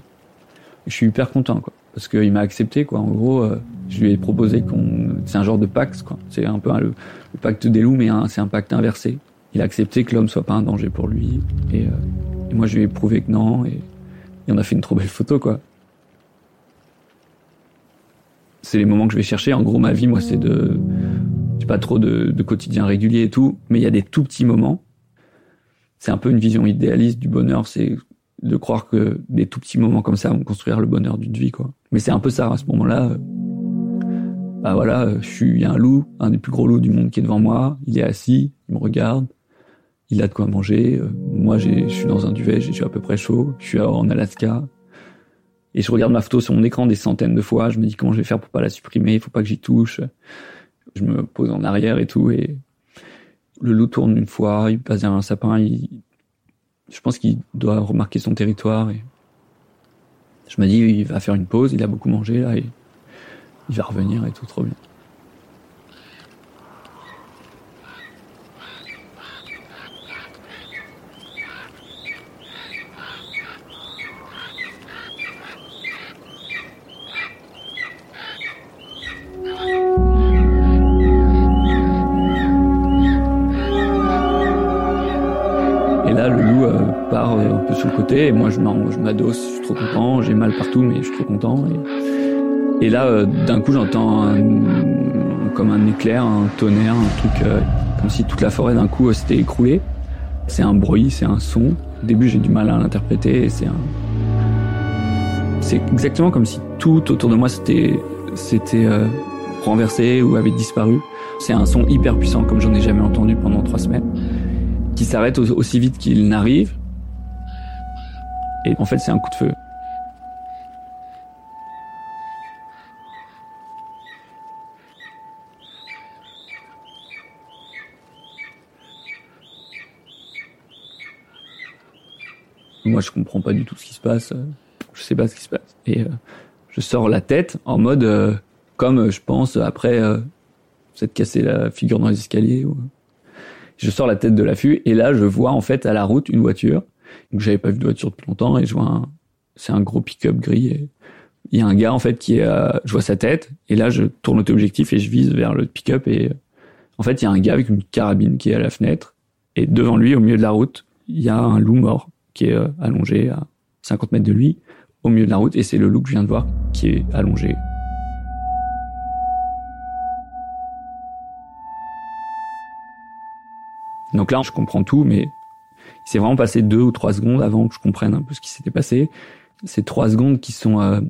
je suis hyper content, quoi. Parce qu'il m'a accepté, quoi. En gros, euh, je lui ai proposé qu'on, c'est un genre de pacte, quoi. C'est un peu le, pacte des loups, mais c'est un pacte inversé. Il a accepté que l'homme soit pas un danger pour lui et, euh, et moi je lui ai prouvé que non et, et on a fait une trop belle photo, quoi c'est les moments que je vais chercher. En gros, ma vie, moi, c'est de, j'ai pas trop de, de, quotidien régulier et tout, mais il y a des tout petits moments. C'est un peu une vision idéaliste du bonheur, c'est de croire que des tout petits moments comme ça vont construire le bonheur d'une vie, quoi. Mais c'est un peu ça, à ce moment-là. Bah voilà, je suis, il y a un loup, un des plus gros loups du monde qui est devant moi. Il est assis, il me regarde. Il a de quoi manger. Moi, je suis dans un duvet, j'ai à peu près chaud. Je suis en Alaska. Et je regarde ma photo sur mon écran des centaines de fois. Je me dis comment je vais faire pour pas la supprimer. Il faut pas que j'y touche. Je me pose en arrière et tout. Et le loup tourne une fois. Il passe derrière un sapin. Je pense qu'il doit remarquer son territoire. Et je me dis, il va faire une pause. Il a beaucoup mangé là et il va revenir et tout trop bien. Et moi je m'adosse, je suis trop content, j'ai mal partout mais je suis trop content. Et, là euh, d'un coup j'entends comme un éclair, un tonnerre, un truc euh, comme si toute la forêt d'un coup euh, s'était écroulée. C'est un bruit, c'est un son. Au début j'ai du mal à l'interpréter c'est un... C'est exactement comme si tout autour de moi s'était c'était renversé ou avait disparu. C'est un son hyper puissant comme j'en ai jamais entendu pendant trois semaines, qui s'arrête aussi vite qu'il n'arrive et en fait, c'est un coup de feu. Moi, je comprends pas du tout ce qui se passe. Je sais pas ce qui se passe. Et euh, je sors la tête en mode euh, comme je pense après euh, s'être cassé la figure dans les escaliers. Je sors la tête de l'affût et là, je vois en fait à la route une voiture donc j'avais pas vu de voiture depuis longtemps et je vois un, c'est un gros pick-up gris et il y a un gars en fait qui est, je vois sa tête et là je tourne l'objectif et je vise vers le pick-up et en fait il y a un gars avec une carabine qui est à la fenêtre et devant lui au milieu de la route il y a un loup mort qui est euh, allongé à 50 mètres de lui au milieu de la route et c'est le loup que je viens de voir qui est allongé. Donc là, je comprends tout, mais c'est vraiment passé deux ou trois secondes avant que je comprenne un peu ce qui s'était passé. Ces trois secondes qui sont euh,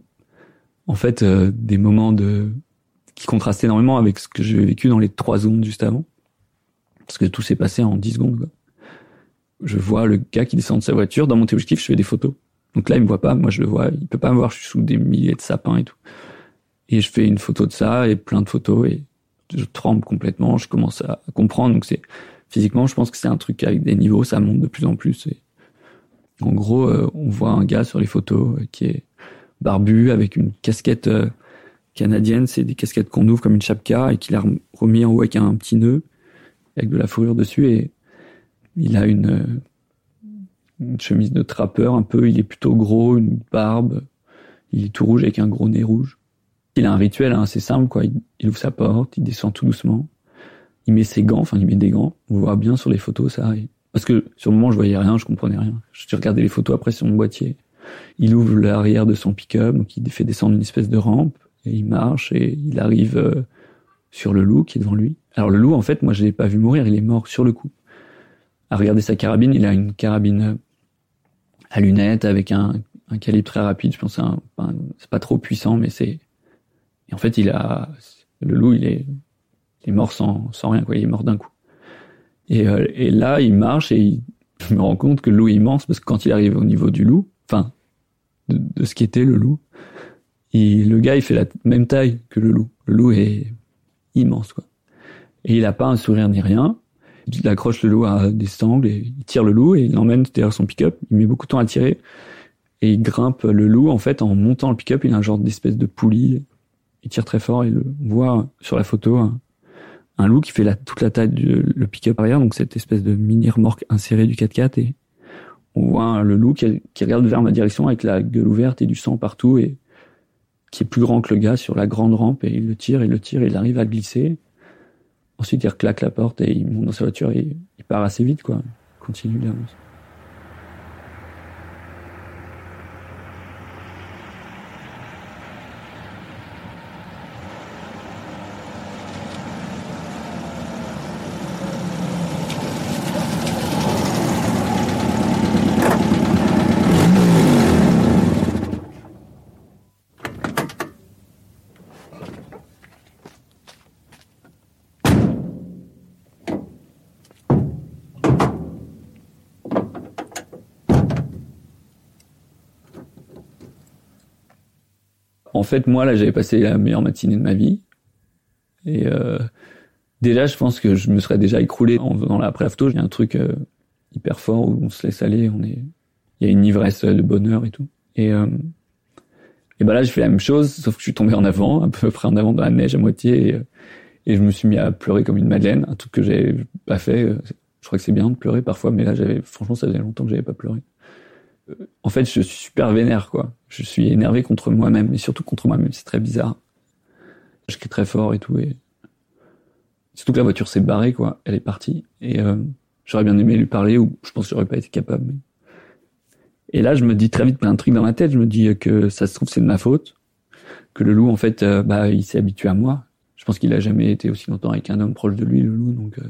en fait euh, des moments de qui contrastent énormément avec ce que j'ai vécu dans les trois secondes juste avant, parce que tout s'est passé en dix secondes. Je vois le gars qui descend de sa voiture. Dans mon téléobjectif, je fais des photos. Donc là, il me voit pas. Moi, je le vois. Il peut pas me voir. Je suis sous des milliers de sapins et tout. Et je fais une photo de ça et plein de photos et je tremble complètement. Je commence à comprendre. Donc c'est physiquement, je pense que c'est un truc avec des niveaux, ça monte de plus en plus. En gros, euh, on voit un gars sur les photos euh, qui est barbu avec une casquette euh, canadienne. C'est des casquettes qu'on ouvre comme une chapka et qu'il a remis en haut avec un petit nœud avec de la fourrure dessus et il a une, chemise de trappeur un peu. Il est plutôt gros, une barbe. Il est tout rouge avec un gros nez rouge. Il a un rituel hein, assez simple quoi. Il, ouvre sa porte, il descend tout doucement. Il met ses gants, enfin il met des gants. On voit bien sur les photos ça. Parce que sur le moment, je voyais rien, je comprenais rien. Je regardais les photos après sur mon boîtier. Il ouvre l'arrière de son pick-up, donc il fait descendre une espèce de rampe, et il marche, et il arrive euh, sur le loup qui est devant lui. Alors le loup, en fait, moi je l'ai pas vu mourir, il est mort sur le coup. À regarder sa carabine, il a une carabine euh, à lunettes avec un, un calibre très rapide. Je pense c'est pas trop puissant, mais c'est. Et en fait, il a le loup, il est, il est mort sans, sans rien, quoi. Il est mort d'un coup. Et, euh, et là, il marche et il, je me rends compte que le loup est immense parce que quand il arrive au niveau du loup, enfin, de, de ce qu'était le loup, il, le gars, il fait la même taille que le loup. Le loup est immense, quoi. Et il a pas un sourire ni rien. Il accroche le loup à des sangles et il tire le loup et il l'emmène derrière son pick-up. Il met beaucoup de temps à tirer et il grimpe le loup. En fait, en montant le pick-up, il a un genre d'espèce de poulie. Il tire très fort et le voit sur la photo un loup qui fait la, toute la taille du le pick-up arrière, donc cette espèce de mini remorque insérée du 4x4 et on voit le loup qui, qui, regarde vers ma direction avec la gueule ouverte et du sang partout et qui est plus grand que le gars sur la grande rampe et il le tire, il le tire et il arrive à glisser. Ensuite, il reclaque la porte et il monte dans sa voiture et il part assez vite, quoi. Continue d'avance. Fait, moi, là, j'avais passé la meilleure matinée de ma vie. Et euh, déjà, je pense que je me serais déjà écroulé en venant là après. Il y a un truc euh, hyper fort où on se laisse aller, on est, il y a une ivresse de bonheur et tout. Et euh, et ben là, j'ai fait la même chose, sauf que je suis tombé en avant, à peu près en avant dans la neige à moitié, et, et je me suis mis à pleurer comme une madeleine, un truc que j'avais pas fait. Je crois que c'est bien de pleurer parfois, mais là, j'avais, franchement, ça faisait longtemps que j'avais pas pleuré. En fait, je suis super vénère, quoi je suis énervé contre moi-même et surtout contre moi-même. C'est très bizarre. Je crie très fort et tout. Et surtout que la voiture s'est barrée, quoi. Elle est partie. Et euh, j'aurais bien aimé lui parler ou je pense que j'aurais pas été capable. Et là, je me dis très vite plein de trucs dans ma tête. Je me dis que ça se trouve c'est de ma faute, que le loup en fait, euh, bah il s'est habitué à moi. Je pense qu'il a jamais été aussi longtemps avec un homme proche de lui, le loup. Donc euh.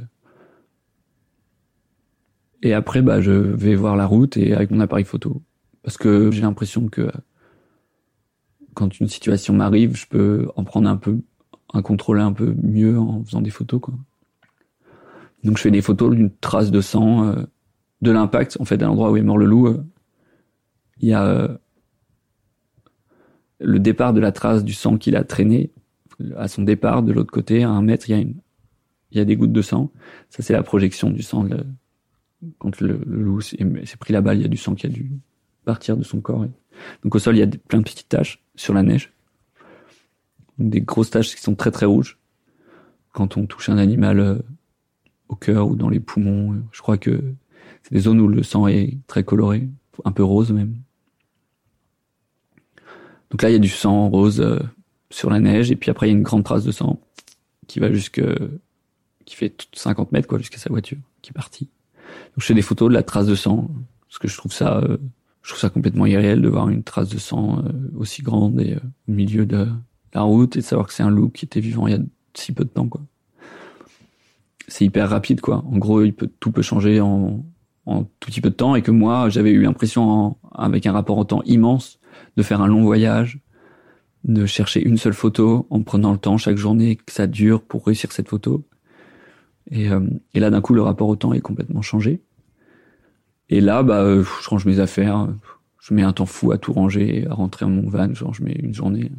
Et après, bah je vais voir la route et avec mon appareil photo parce que j'ai l'impression que quand une situation m'arrive, je peux en prendre un peu, un contrôler un peu mieux en faisant des photos, quoi. Donc je fais des photos d'une trace de sang, euh, de l'impact, en fait, à l'endroit où est mort le loup. Euh, il y a euh, le départ de la trace du sang qu'il a traîné. À son départ, de l'autre côté, à un mètre, il y a une, il y a des gouttes de sang. Ça, c'est la projection du sang. Quand le, loup s'est pris la balle, il y a du sang qui a dû partir de son corps. Donc au sol, il y a plein de petites taches sur la neige. Des grosses taches qui sont très très rouges. Quand on touche un animal euh, au cœur ou dans les poumons, euh, je crois que c'est des zones où le sang est très coloré, un peu rose même. Donc là, il y a du sang rose euh, sur la neige, et puis après, il y a une grande trace de sang qui va jusque, qui fait 50 mètres, quoi, jusqu'à sa voiture, qui est partie. Donc je des photos de la trace de sang, parce que je trouve ça je trouve ça complètement irréel de voir une trace de sang euh, aussi grande et euh, au milieu de la route et de savoir que c'est un loup qui était vivant il y a si peu de temps quoi. C'est hyper rapide quoi. En gros, tout peut changer en, en tout petit peu de temps et que moi j'avais eu l'impression avec un rapport au temps immense de faire un long voyage, de chercher une seule photo en prenant le temps chaque journée que ça dure pour réussir cette photo. Et, euh, et là d'un coup le rapport au temps est complètement changé. Et là, bah, euh, je range mes affaires. Je mets un temps fou à tout ranger, à rentrer à mon van. Genre, je mets une journée.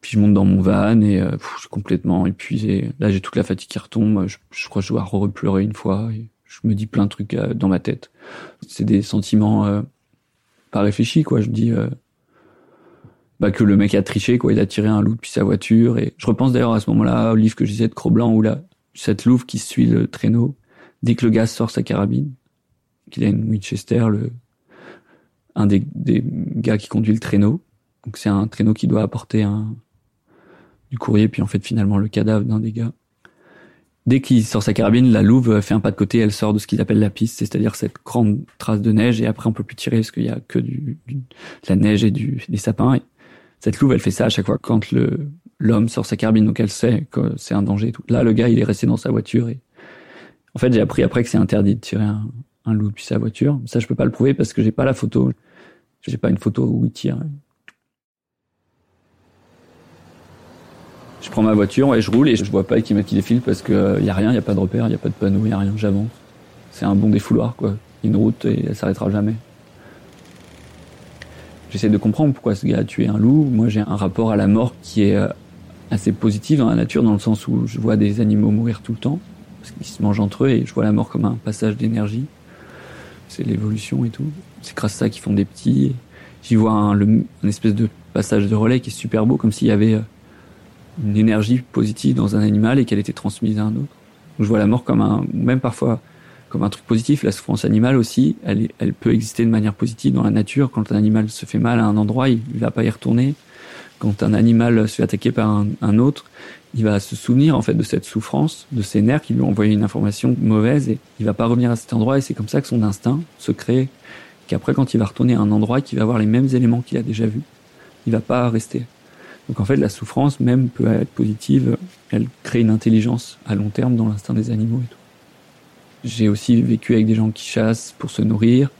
Puis je monte dans mon van et euh, je suis complètement épuisé. Là, j'ai toute la fatigue qui retombe. Je, crois que je dois repleurer une fois. Je me dis plein de trucs euh, dans ma tête. C'est des sentiments euh, pas réfléchis, quoi. Je dis euh, bah, que le mec a triché, quoi. Il a tiré un loup depuis sa voiture. Et je repense d'ailleurs à ce moment-là au livre que je disais de Cro-Blanc où là, cette louve qui suit le traîneau dès que le gars sort sa carabine, qu'il a une Winchester, le un des, des gars qui conduit le traîneau. Donc c'est un traîneau qui doit apporter un du courrier, puis en fait finalement le cadavre d'un des gars. Dès qu'il sort sa carabine, la louve fait un pas de côté, elle sort de ce qu'il appelle la piste, c'est-à-dire cette grande trace de neige, et après on peut plus tirer parce qu'il y a que du, de la neige et des sapins. Cette louve, elle fait ça à chaque fois quand le l'homme sort sa carabine, donc elle sait que c'est un danger. Et tout. Là, le gars, il est resté dans sa voiture et en fait, j'ai appris après que c'est interdit de tirer un, un loup depuis sa voiture. Ça, je peux pas le prouver parce que j'ai pas la photo. J'ai pas une photo où il tire. Je prends ma voiture et je roule et je vois pas qui m'a qui défile parce que euh, y a rien, y a pas de repère, y a pas de panneau, y a rien, j'avance. C'est un bon défouloir quoi. Une route et elle s'arrêtera jamais. J'essaie de comprendre pourquoi ce gars a tué un loup. Moi, j'ai un rapport à la mort qui est euh, assez positif dans la nature dans le sens où je vois des animaux mourir tout le temps parce qu'ils se mangent entre eux et je vois la mort comme un passage d'énergie. C'est l'évolution et tout. C'est grâce à ça qu'ils font des petits. J'y vois un, espèce de passage de relais qui est super beau, comme s'il y avait euh, une énergie positive dans un animal et qu'elle était transmise à un autre. Je vois la mort comme un, même parfois comme un truc positif. La souffrance animale aussi, elle, peut exister de manière positive dans la nature. Quand un animal se fait mal à un endroit, il, il va pas y retourner. Quand un animal se fait attaquer par un, autre, il va se souvenir en fait de cette souffrance, de ses nerfs qui lui ont envoyé une information mauvaise et il va pas revenir à cet endroit et c'est comme ça que son instinct se crée. Qu'après, quand il va retourner à un endroit, qu'il va avoir les mêmes éléments qu'il a déjà vus, il va pas rester. Donc en fait, la souffrance même peut être positive. Elle crée une intelligence à long terme dans l'instinct des animaux et tout. J'ai aussi vécu avec des gens qui chassent pour se nourrir.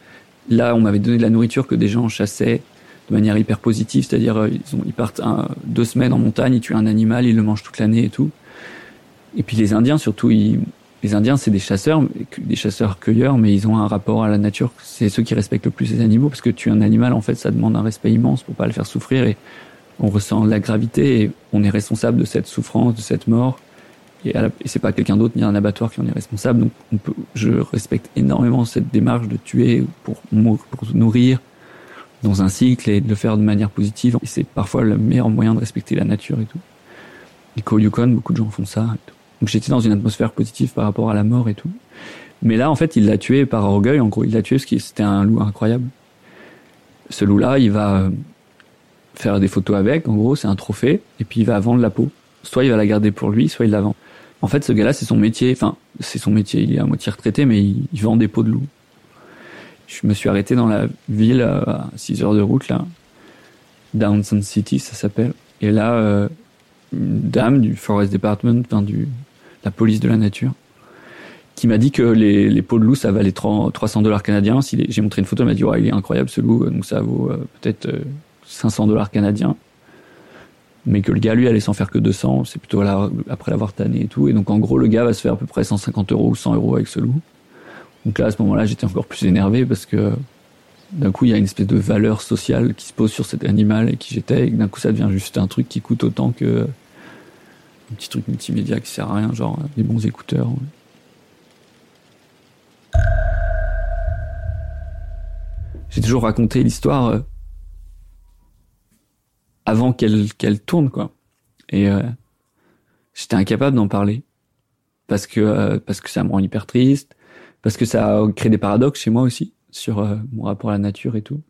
Là, on m'avait donné de la nourriture que des gens chassaient de manière hyper positive, c'est-à-dire euh, ils, partent deux semaines en montagne, ils tuent un animal, ils le mangent toute l'année et tout. Et puis les Indiens surtout, les Indiens c'est des chasseurs, des chasseurs-cueilleurs, mais ils ont un rapport à la nature. C'est ceux qui respectent le plus les animaux parce que tuer un animal en fait ça demande un respect immense pour pas le faire souffrir et on ressent la gravité et on est responsable de cette souffrance, de cette mort. Et, et c'est pas quelqu'un d'autre ni un abattoir qui en est responsable. Donc on peut, je respecte énormément cette démarche de tuer pour, pour nourrir dans un cycle et de le faire de manière positive. Et c'est parfois le meilleur moyen de respecter la nature et tout. Et qu'au Yukon, beaucoup de gens font ça. Et tout. Donc j'étais dans une atmosphère positive par rapport à la mort et tout. Mais là, en fait, il l'a tué par orgueil. En gros, il l'a tué parce que c'était un loup incroyable. Ce loup-là, il va faire des photos avec, en gros, c'est un trophée, et puis il va vendre la peau. Soit il va la garder pour lui, soit il la vend. En fait, ce gars-là, c'est son métier, enfin, c'est son métier, il est à moitié retraité, mais il, vend des peaux de loup. Je me suis arrêté dans la ville à 6 heures de route, là, Downton City, ça s'appelle. Et là, euh, une dame du Forest Department, enfin, du, la police de la nature, qui m'a dit que les, les peaux de loup, ça valait 300 dollars canadiens. J'ai montré une photo, elle m'a dit, ouais, il est incroyable ce loup, donc ça vaut euh, peut-être... Euh, 500 dollars canadiens, mais que le gars lui allait s'en faire que 200, c'est plutôt là, après l'avoir tanné et tout. Et donc en gros, le gars va se faire à peu près 150 euros ou 100 euros avec ce loup. Donc là, à ce moment-là, j'étais encore plus énervé parce que d'un coup, il y a une espèce de valeur sociale qui se pose sur cet animal et qui j'étais, et d'un coup, ça devient juste un truc qui coûte autant que un petit truc multimédia qui sert à rien, genre des bons écouteurs. J'ai toujours raconté l'histoire avant qu'elle qu'elle tourne quoi. Et euh, j'étais incapable d'en parler parce que euh, parce que ça me rend hyper triste, parce que ça crée des paradoxes chez moi aussi sur euh, mon rapport à la nature et tout.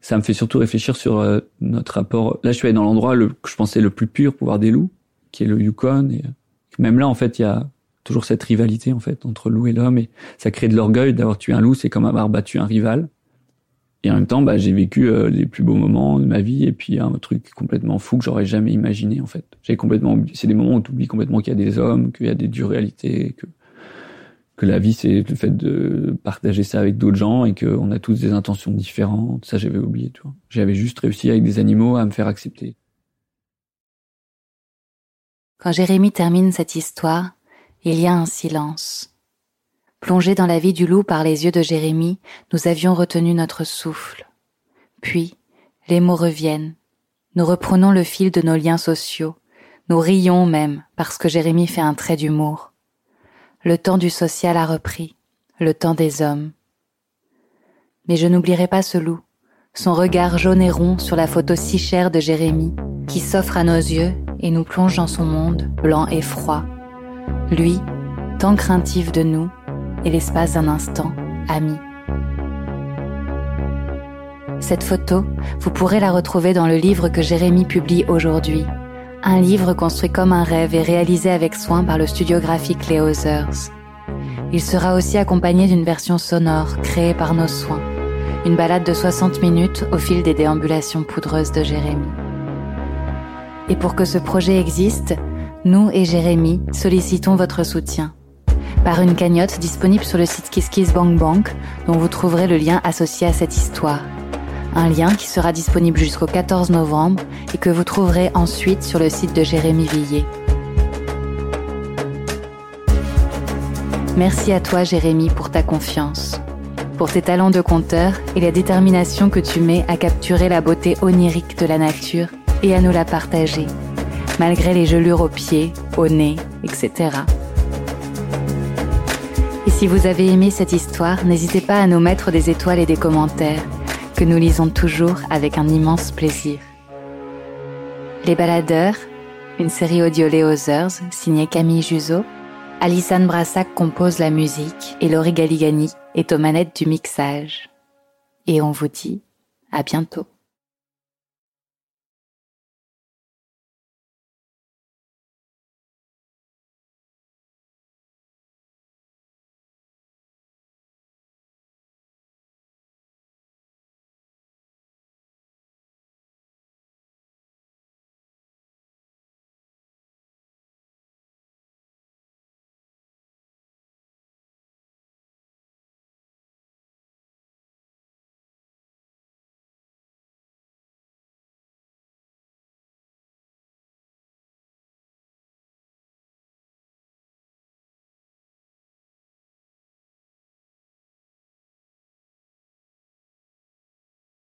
Ça me fait surtout réfléchir sur euh, notre rapport. Là, je suis allé dans l'endroit le que je pensais le plus pur pour voir des loups, qui est le Yukon. Et même là, en fait, il y a toujours cette rivalité en fait entre loup et l'homme, et ça crée de l'orgueil d'avoir tué un loup. C'est comme avoir battu un rival. Et en même temps, bah, j'ai vécu euh, les plus beaux moments de ma vie et puis un truc complètement fou que j'aurais jamais imaginé en fait. J'ai complètement oublié. C'est des moments où tu oublies complètement qu'il y a des hommes, qu'il y a des dures réalités, que que la vie c'est le fait de partager ça avec d'autres gens et qu'on a tous des intentions différentes. Ça j'avais oublié, tu vois. J'avais juste réussi avec des animaux à me faire accepter. Quand Jérémy termine cette histoire, il y a un silence. Plongés dans la vie du loup par les yeux de Jérémie, nous avions retenu notre souffle. Puis, les mots reviennent. Nous reprenons le fil de nos liens sociaux. Nous rions même parce que Jérémie fait un trait d'humour. Le temps du social a repris. le temps des hommes. Mais je n'oublierai pas ce loup, son regard jaune et rond sur la photo si chère de Jérémie, qui s'offre à nos yeux et nous plonge dans son monde, blanc et froid. Lui, tant craintif de nous, et l'espace d'un instant, ami. Cette photo, vous pourrez la retrouver dans le livre que Jérémie publie aujourd'hui. Un livre construit comme un rêve et réalisé avec soin par le studio graphique Les Others. Il sera aussi accompagné d'une version sonore créée par nos soins. Une balade de 60 minutes au fil des déambulations poudreuses de Jérémie. Et pour que ce projet existe, nous et Jérémie sollicitons votre soutien. Par une cagnotte disponible sur le site KissKissBankBank, dont vous trouverez le lien associé à cette histoire. Un lien qui sera disponible jusqu'au 14 novembre et que vous trouverez ensuite sur le site de Jérémy Villiers. Merci à toi Jérémy pour ta confiance, pour tes talents de conteur et la détermination que tu mets à capturer la beauté onirique de la nature et à nous la partager, malgré les gelures aux pieds, au nez, etc. Et si vous avez aimé cette histoire, n'hésitez pas à nous mettre des étoiles et des commentaires, que nous lisons toujours avec un immense plaisir. Les Baladeurs, une série audio Les Others, signée Camille Juzo, Alissane Brassac compose la musique et Laurie Galigani est aux manettes du mixage. Et on vous dit à bientôt.